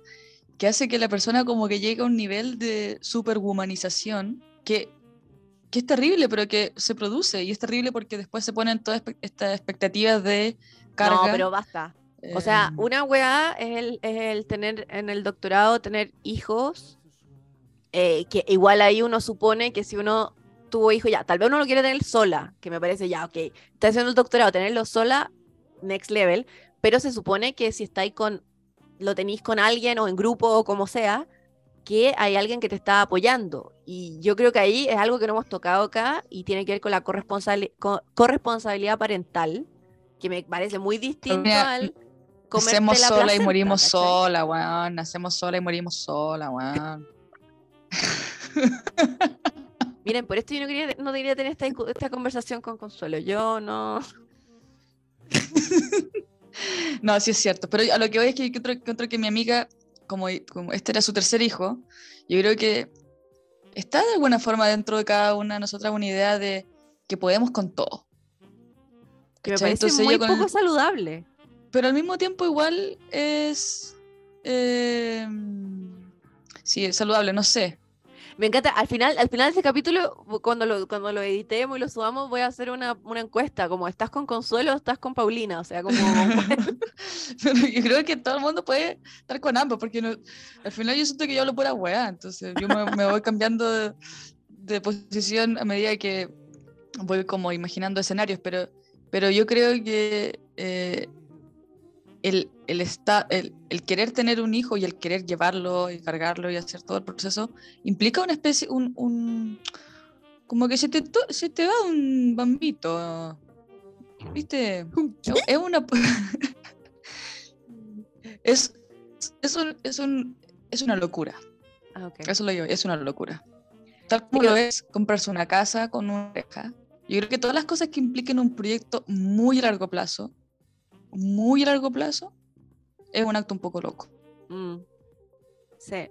que hace que la persona como que llegue a un nivel de superhumanización que, que es terrible, pero que se produce, y es terrible porque después se ponen todas estas expectativas de carga. No, pero basta. O sea, eh, una weá es el, es el tener en el doctorado, tener hijos, eh, que igual ahí uno supone que si uno tuvo hijos, ya, tal vez uno lo quiere tener sola, que me parece ya, ok, está haciendo el doctorado, tenerlo sola, next level, pero se supone que si estáis con, lo tenéis con alguien o en grupo o como sea, que hay alguien que te está apoyando. Y yo creo que ahí es algo que no hemos tocado acá y tiene que ver con la corresponsabili- co- corresponsabilidad parental, que me parece muy distinto mira, al Nacemos la sola y morimos ¿cachai? sola, weón. Nacemos sola y morimos sola, weón. [laughs] Miren, por esto yo no quería, no quería tener esta, esta conversación con Consuelo. Yo no. [laughs] No, sí es cierto. Pero a lo que voy es que encuentro, encuentro que mi amiga, como, como este era su tercer hijo, yo creo que está de alguna forma dentro de cada una de nosotras una idea de que podemos con todo. Que me parece Entonces muy el- poco saludable. pero al mismo tiempo igual es... eh, sí, es saludable, no sé. Me encanta. Al final, al final de este capítulo, cuando lo, cuando lo editemos y lo subamos, voy a hacer una, una encuesta. Como, ¿estás con Consuelo o estás con Paulina? O sea, como. [laughs] Yo creo que todo el mundo puede estar con ambos, porque no- al final yo siento que yo hablo pura weá, entonces yo me, me voy cambiando de, de posición a medida que voy como imaginando escenarios, pero, pero yo creo que eh, el, el, el, el, querer tener un hijo y el querer llevarlo y cargarlo y hacer todo el proceso implica una especie, un, un como que se te, se te va un bambito, ¿viste? Es una... [laughs] es, es, un, es, un, es una locura. Ah, Eso lo digo, es una locura. Tal como lo es comprarse una casa con una oreja. Yo creo que todas las cosas que impliquen un proyecto muy a largo plazo, muy a largo plazo, es un acto un poco loco. Mm. Sí.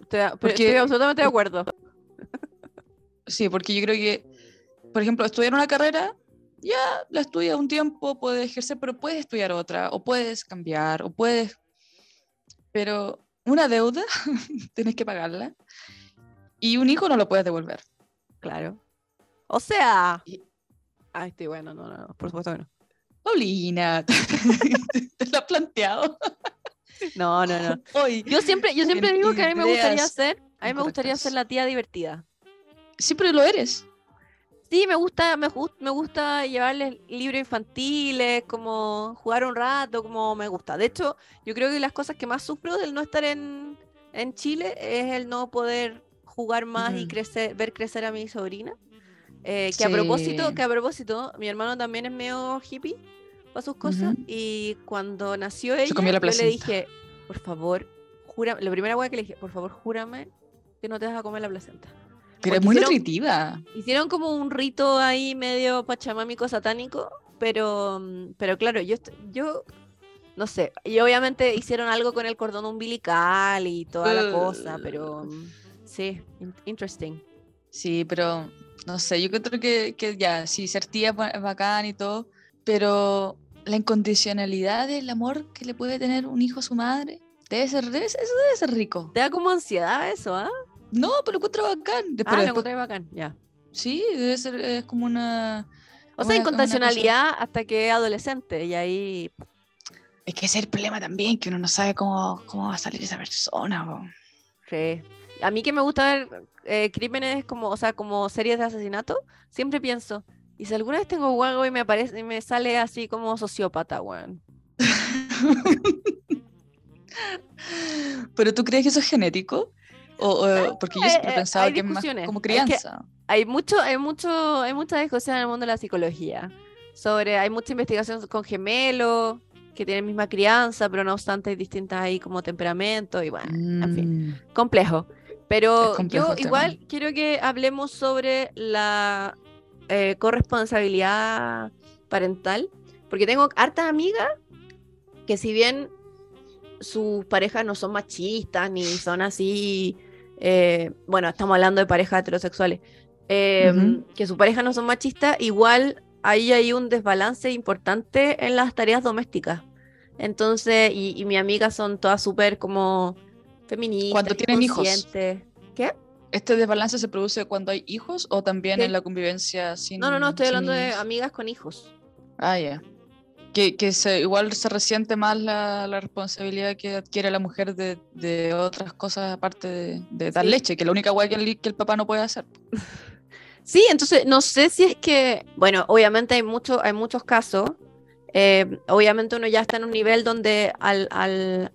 Estoy, estoy absolutamente de acuerdo. Sí, porque yo creo que, por ejemplo, estudiar una carrera, ya la estudias un tiempo, puedes ejercer, pero puedes estudiar otra, o puedes cambiar, o puedes... Pero una deuda, [laughs] tienes que pagarla, y un hijo no lo puedes devolver. Claro. O sea... Ay, estoy bueno, no, no, por supuesto que no. Paulina, [laughs] te, lo has planteado. No, no, no. Hoy, yo siempre, yo siempre digo que a mí me gustaría ser, a mí me gustaría ser la tía divertida. Siempre lo eres. Sí, me gusta, me, me gusta llevarles libros infantiles, como jugar un rato, como me gusta. De hecho, yo creo que las cosas que más sufro del no estar en, en Chile es el no poder jugar más y crecer, ver crecer a mi sobrina. Eh, que a propósito, que a propósito, mi hermano también es medio hippie para sus cosas. Y cuando nació ella, yo le dije, por favor, jura, la primera cosa que le dije, por favor, júrame que no te vas a comer la placenta. Pero es muy nutritiva. Hicieron como un rito ahí medio pachamámico satánico, pero, pero claro, yo, yo no sé, y obviamente hicieron algo con el cordón umbilical y toda la cosa, pero sí, interesting. Sí, pero no sé, yo creo que, que ya, sí, ser tía es bacán y todo, pero la incondicionalidad del amor que le puede tener un hijo a su madre, debe ser, eso debe ser rico. Te da como ansiedad eso, ¿ah? No, pero lo encuentro bacán. ah, lo encontré bacán, ya. Sí, debe ser, es como una... O sea, incondicionalidad hasta que es adolescente y ahí... Es que ese es el problema también, que uno no sabe cómo, cómo va a salir esa persona. Sí. A mí que me gusta ver eh, crímenes como, o sea, como series de asesinato, siempre pienso, y si alguna vez tengo huevo y me aparece y me sale así como sociópata, weón. [laughs] ¿Pero tú crees que eso es genético? O, porque yo siempre he eh, pensado que es más como crianza. hay mucho, hay mucho, hay mucha discusión en el mundo de la psicología. Sobre, hay mucha investigación con gemelos que tienen misma crianza, pero no obstante hay distintas ahí como temperamento y bueno, en fin, mm. complejo. Pero yo igual quiero que hablemos sobre la eh, corresponsabilidad parental, porque tengo hartas amigas que si bien sus parejas no son machistas ni [laughs] son así eh, bueno, estamos hablando de parejas heterosexuales, em, que sus parejas no son machistas, igual ahí hay un desbalance importante en las tareas domésticas. Entonces, y, mi amiga son todas súper como feministas. Cuando tienen hijos. ¿Qué? ¿Este desbalance se produce cuando hay hijos o también en la convivencia sin No, no, no, estoy hablando de amigas con hijos. Ah, ya que, se, igual se resiente más la, responsabilidad que adquiere la mujer de, otras cosas aparte de, dar leche, que es la única guay que el, papá no puede hacer. [laughs] Sí, entonces no sé si es que, bueno, obviamente hay, mucho, hay muchos casos, eh, obviamente uno ya está en un nivel donde al,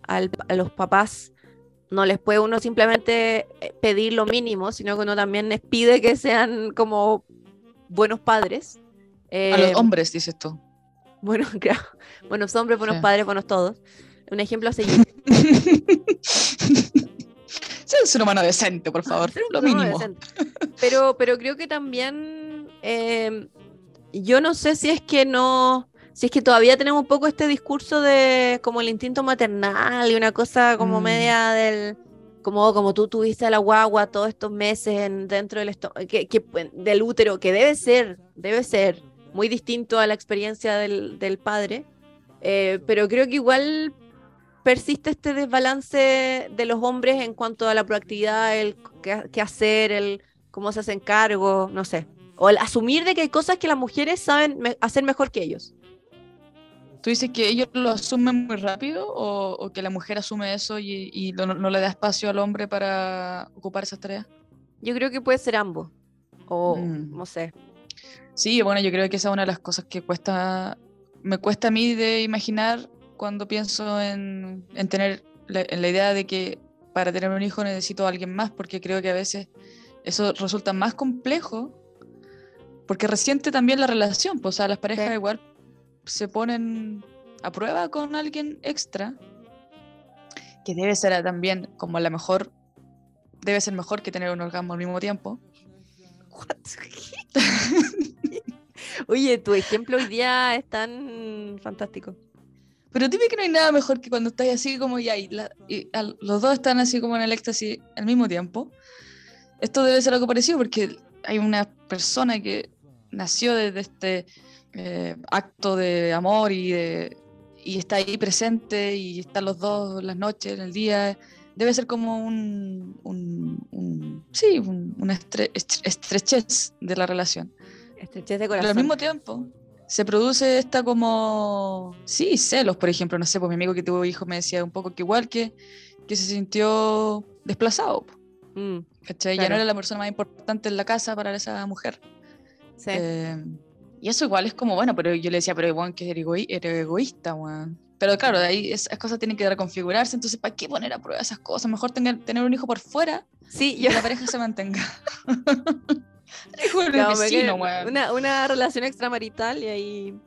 a los papás no les puede uno simplemente eh, pedir lo mínimo, sino que uno también les pide que sean como buenos padres. a los eh, hombres, dices tú. Bueno, [laughs] claro. Buenos hombres, buenos padres, buenos todos. Un ejemplo a seguir. [laughs] Sea un ser humano decente, por favor. Lo mínimo. Pero, pero creo que también. Eh, yo no sé si es que no. Si es que todavía tenemos un poco este discurso de como el instinto maternal y una cosa como mm. media del. Como, como tú tuviste a la guagua todos estos meses en, dentro del, que, del útero, que debe ser, debe ser muy distinto a la experiencia del, padre, eh, pero creo que igual persiste este desbalance de los hombres en cuanto a la proactividad, el qué, hacer, el cómo se hacen cargo, no sé, o el asumir de que hay cosas que las mujeres saben hacer mejor que ellos. ¿Tú dices que ellos lo asumen muy rápido o, que la mujer asume eso y, no, le da espacio al hombre para ocupar esas tareas? Yo creo que puede ser ambos. O Mm. no sé. Sí, bueno, yo creo que esa es una de las cosas que cuesta, me cuesta a mí de imaginar cuando pienso en, en tener la, en la idea de que para tener un hijo necesito a alguien más, porque creo que a veces eso resulta más complejo, porque resiente también la relación, pues, o sea, las parejas Sí. igual se ponen a prueba con alguien extra, que debe ser también como la mejor, debe ser mejor que tener un orgasmo al mismo tiempo. [laughs] Oye, tu ejemplo hoy día es tan fantástico. Pero dime que no hay nada mejor que cuando estás así como ya y, la- y los dos están así como en el éxtasis al mismo tiempo. Esto debe ser algo parecido porque hay una persona que nació desde este eh, acto de amor y, de- y está ahí presente y están los dos las noches, en el día. Debe ser como un, un- un- sí, un- una estre- estre- estrechez de la relación. Estrechez de Pero corazón. al mismo tiempo se produce esta como, sí, celos, por ejemplo, no sé, pues mi amigo que tuvo hijo me decía un poco que igual que, que se sintió desplazado, Mm, ¿cachai? Ya no era la persona más importante en la casa para esa mujer. sí. Eh, y eso igual es como, bueno, pero yo le decía, pero bueno, que eres, egoí- eres egoísta, weón. Pero claro, de ahí esas cosas tienen que reconfigurarse, entonces ¿para qué poner a prueba esas cosas? Mejor tener, tener un hijo por fuera sí, y yo. que la pareja se mantenga. [laughs] No, vecino, una, una relación extramarital y ahí.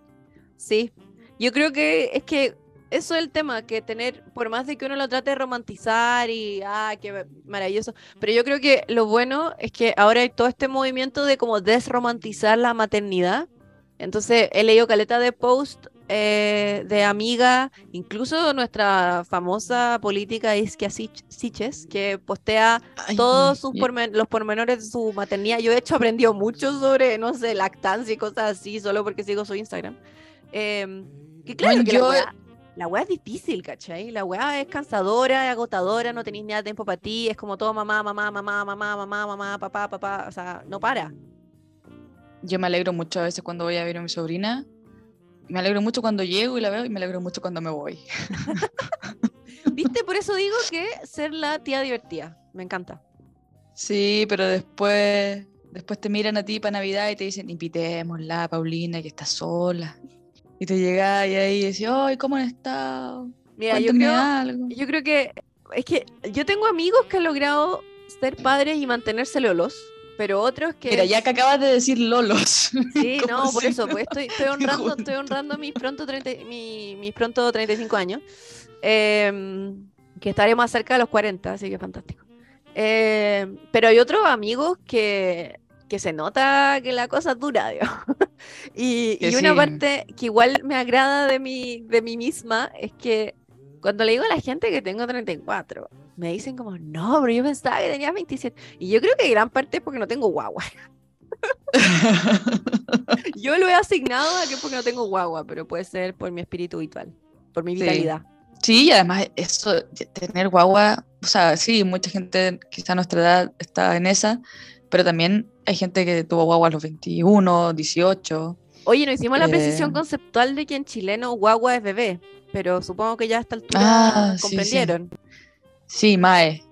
Sí. Yo creo que es que eso es el tema, que tener, por más de que uno lo trate de romantizar y, ah, qué maravilloso, pero yo creo que lo bueno es que ahora hay todo este movimiento de como desromantizar la maternidad. Entonces he leído caleta de post eh, de amiga, incluso nuestra famosa política Sich- Siches, que postea Ay, todos sus pormen- los pormenores de su maternidad. Yo, de hecho, aprendió mucho sobre, no sé, lactancia y cosas así, solo porque sigo su Instagram. Em, que claro, Bueno, que yo- la weá, la weá es difícil, ¿cachai? La weá es cansadora, es agotadora, no tenéis nada de tiempo para ti, es como todo mamá, mamá, mamá, mamá, mamá, mamá, papá, papá, o sea, no para. Yo me alegro mucho a veces cuando voy a ver a mi sobrina. Me alegro mucho cuando llego y la veo y me alegro mucho cuando me voy. [laughs] ¿Viste? Por eso digo que ser la tía divertida. Me encanta. Sí, pero después, después te miran a ti para Navidad y te dicen, invitémosla, Paulina, que está sola. Y te llegas y ahí decís, ay, ¿cómo han estado? Mira, yo creo, algo. yo creo que es que yo tengo amigos que han logrado ser padres y mantenerse lolos, pero otros que Mira, ya que acabas de decir lolos. [laughs] Sí, no, por eso, pues estoy, estoy [laughs] honrando, estoy honrando mis pronto 30, mi- mis pronto 35 años. em, que estaré más cerca de los 40, así que fantástico. Em, pero hay otros amigos que, que se nota que la cosa es dura, [laughs] digamos. y, y una sí. parte que igual me agrada de mí, de mí misma es que cuando le digo a la gente que tengo 34, me dicen como, no, pero yo pensaba que tenía 27. Y yo creo que gran parte es porque no tengo guagua. [laughs] Yo lo he asignado a que es porque no tengo guagua, pero puede ser por mi espíritu vital, por mi vitalidad. Sí, y además eso, tener guagua, o sea, sí, mucha gente quizá a nuestra edad está en esa, pero también hay gente que tuvo guagua a los 21, 18. Oye, no hicimos la precisión Eh. conceptual de que en chileno guagua es bebé, pero supongo que ya a esta altura Ah, sí, sí. Sí, Mae.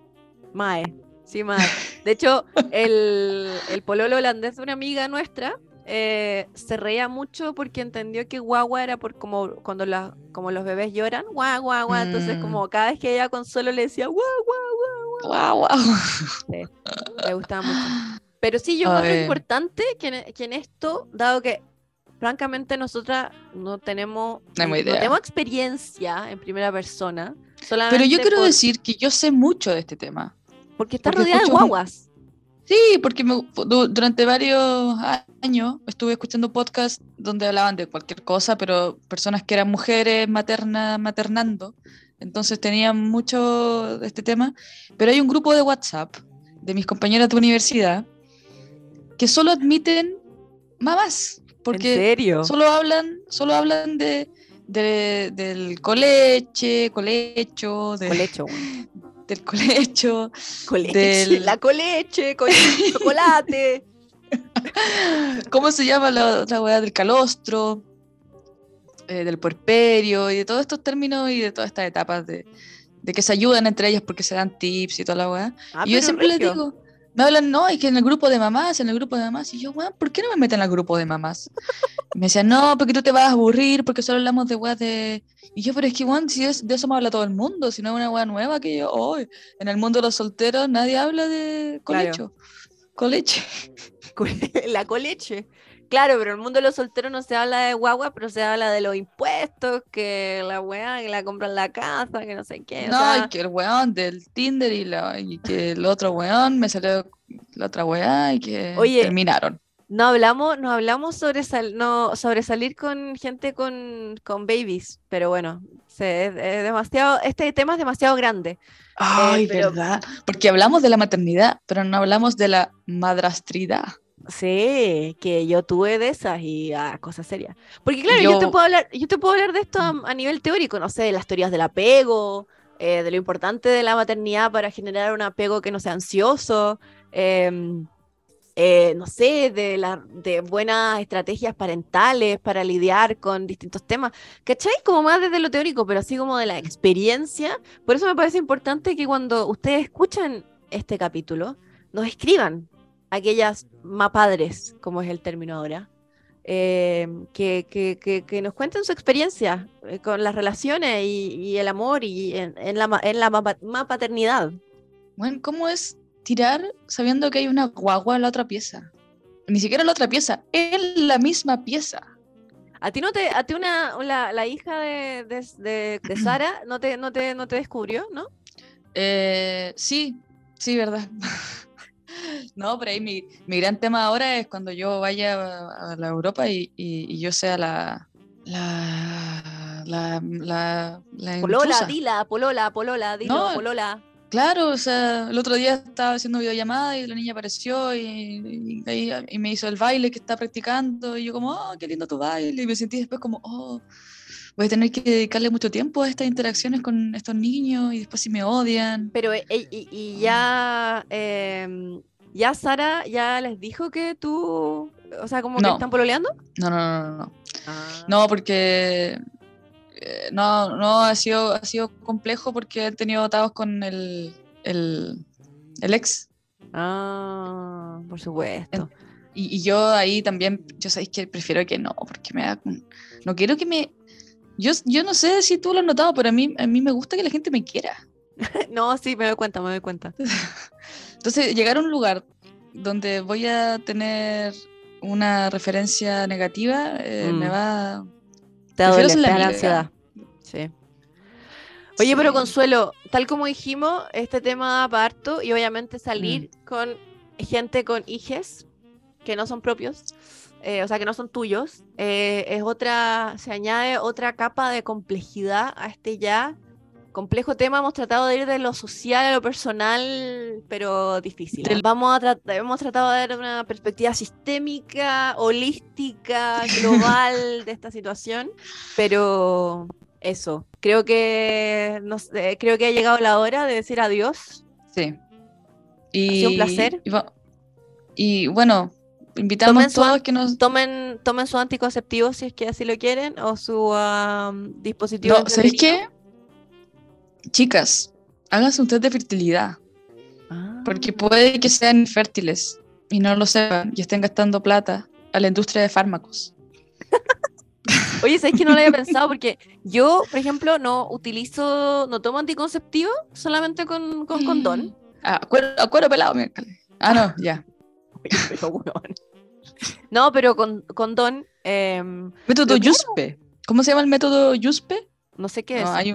Mae, sí, mae. De hecho, el, el pololo holandés de una amiga nuestra eh, se reía mucho porque entendió que guagua era por como cuando la, como los bebés lloran, guau, guau, guau. Entonces, Mm. como cada vez que ella Consuelo le decía guau, guau, Guau, guau. le gustaba mucho. Pero sí, yo Ay. importante que en, que en esto, dado que francamente nosotras no tenemos, No idea. tenemos experiencia en primera persona, Pero solamente yo quiero por- decir que yo sé mucho de este tema. porque está porque rodeada de guaguas. Sí, porque me- du- durante varios años estuve escuchando podcasts donde hablaban de cualquier cosa, pero personas que eran mujeres materna, maternando. Entonces tenían mucho de este tema. Pero hay un grupo de WhatsApp de mis compañeras de universidad que solo admiten mamás. ¿En Porque serio? solo hablan, solo hablan de, de- del coleche, colecho, de- Colecho, [laughs] del colecho, Coleche, Del- la coleche, con [laughs] chocolate. ¿Cómo se llama la otra weá del calostro? eh, del puerperio y de todos estos términos y de todas estas etapas de, de que se ayudan entre ellas porque se dan tips y toda la weá. Ah, y yo siempre les digo, Me hablan, no, es que en el grupo de mamás, en el grupo de mamás. Y yo, weón, ¿por qué no me meten al grupo de mamás? Y me decían, no, porque tú te vas a aburrir, porque solo hablamos de weas de. Y yo, pero es que, weón, si es, de eso me habla todo el mundo, si no es una wea nueva que yo, hoy, en el mundo de los solteros nadie habla de colecho. Coleche. [laughs] La coleche. Claro, pero en el mundo de los solteros no se habla de guagua, pero se habla de los impuestos, que la weá, que la compran la casa, que no sé qué. No, y que el weón del Tinder y, la, y que el otro weón me salió la otra weá y que terminaron. No hablamos, no hablamos sobre, no, sobre salir con gente con, con babies, pero bueno, es, demasiado, este tema es demasiado grande. Eh, Ay, verdad. Porque hablamos de la maternidad, pero no hablamos de la madrastridad. Sí, que yo tuve de esas y ah, cosas serias. Porque claro, yo... te puedo hablar, yo te puedo hablar de esto a, nivel teórico, no sé, de las teorías del apego, eh, de lo importante de la maternidad para generar un apego que no sea ansioso, em, eh, no sé, de, la, de buenas estrategias parentales para lidiar con distintos temas. ¿Cachai? Como más desde lo teórico, pero así como de la experiencia. Por eso me parece importante que cuando ustedes escuchan este capítulo, nos escriban aquellas mapadres, como es el término ahora, eh, que, que, que, nos cuenten su experiencia eh, con las relaciones y, el amor y en, la, en la mapaternidad. Bueno, ¿cómo es tirar sabiendo que hay una guagua en la otra pieza? Ni siquiera en la otra pieza, en la misma pieza. A ti no te, a ti una, la, hija de, de, de, [clears throat] Sara no te, no te, no te descubrió, ¿no? Eh, sí, sí, verdad. [laughs] No, pero ahí mi, gran tema ahora es cuando yo vaya a, la Europa y, yo sea la, la, la, la, Polola, dila, polola, polola, dilo, polola. Claro, o sea, el otro día estaba haciendo videollamada y la niña apareció y, y, me hizo el baile que está practicando y yo como, oh, qué lindo tu baile y me sentí después como, oh, voy a tener que dedicarle mucho tiempo a estas interacciones con estos niños y después si me odian. Pero, eh, y, ya, em, ya Sara ya les dijo que tú, o sea, como que están pololeando? No, no, no, no. Ah. No, porque eh, no, no, ha sido, ha sido complejo porque he tenido atados con el, el, el ex. Ah, por supuesto. Y, y, yo ahí también, yo sabéis que prefiero que no, porque me da, no quiero que me, yo, yo no sé si tú lo has notado, pero a mí, a mí me gusta que la gente me quiera. [laughs] no, sí, me doy cuenta, me doy cuenta. [laughs] Entonces, llegar a un lugar donde voy a tener una referencia negativa, eh, me mm. va... Te da la, ansiedad. Sí. Oye, pero Consuelo, tal como dijimos, este tema da parto y obviamente salir mm. con gente con hijes que no son propios eh, o sea, que no son tuyos, eh, es otra, se añade otra capa de complejidad a este ya complejo tema. Hemos tratado de ir de lo social a lo personal, pero difícil. Vamos a hemos tratado de dar una perspectiva sistémica, holística, [laughs] global de esta situación, pero eso. Creo que, no creo que ha llegado la hora de decir adiós. Sí. Y, ha sido un placer. y bueno, invitamos a todos que nos tomen tomen su anticonceptivo si es que así lo quieren o su dispositivo no, ¿sabéis qué? chicas háganse un test de fertilidad ah. porque puede que sean infértiles y no lo sepan y estén gastando plata a la industria de fármacos [laughs] Oye, ¿sabes que no lo había pensado? Porque yo, por ejemplo, no utilizo, no tomo anticonceptivo solamente con, con [gasps] condón. Ah, cuero, pelado, Ah, no, ya. [laughs] No, pero con, con Don. Em, método Yuspe. ¿Cómo se llama el método Yuspe? No sé qué es. Hay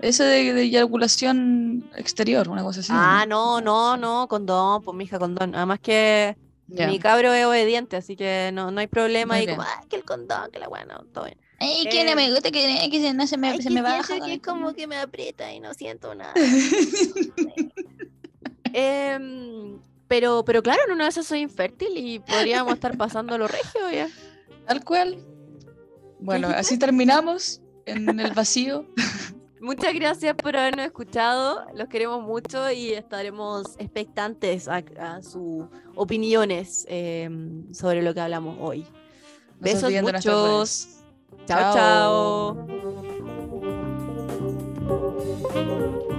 ese de, eyaculación exterior, una cosa así. Ah, no, no, no, con Don, pues mi hija con Don. Además que mi cabro es obediente, así que no, no hay problema. y como, ah, que el condón, que la buena, todo bien. Ay, que no me gusta que, que no se me, se me baja. Que es como que me aprieta y no siento nada. [laughs] eh, pero, pero claro, en una de esas soy infértil y podríamos estar pasando lo regio ya. [laughs] Tal cual. Bueno, así terminamos en el vacío. [laughs] Muchas gracias por habernos escuchado. Los queremos mucho y estaremos expectantes a, sus opiniones em, sobre lo que hablamos hoy. Besos muchos. Chao. chao.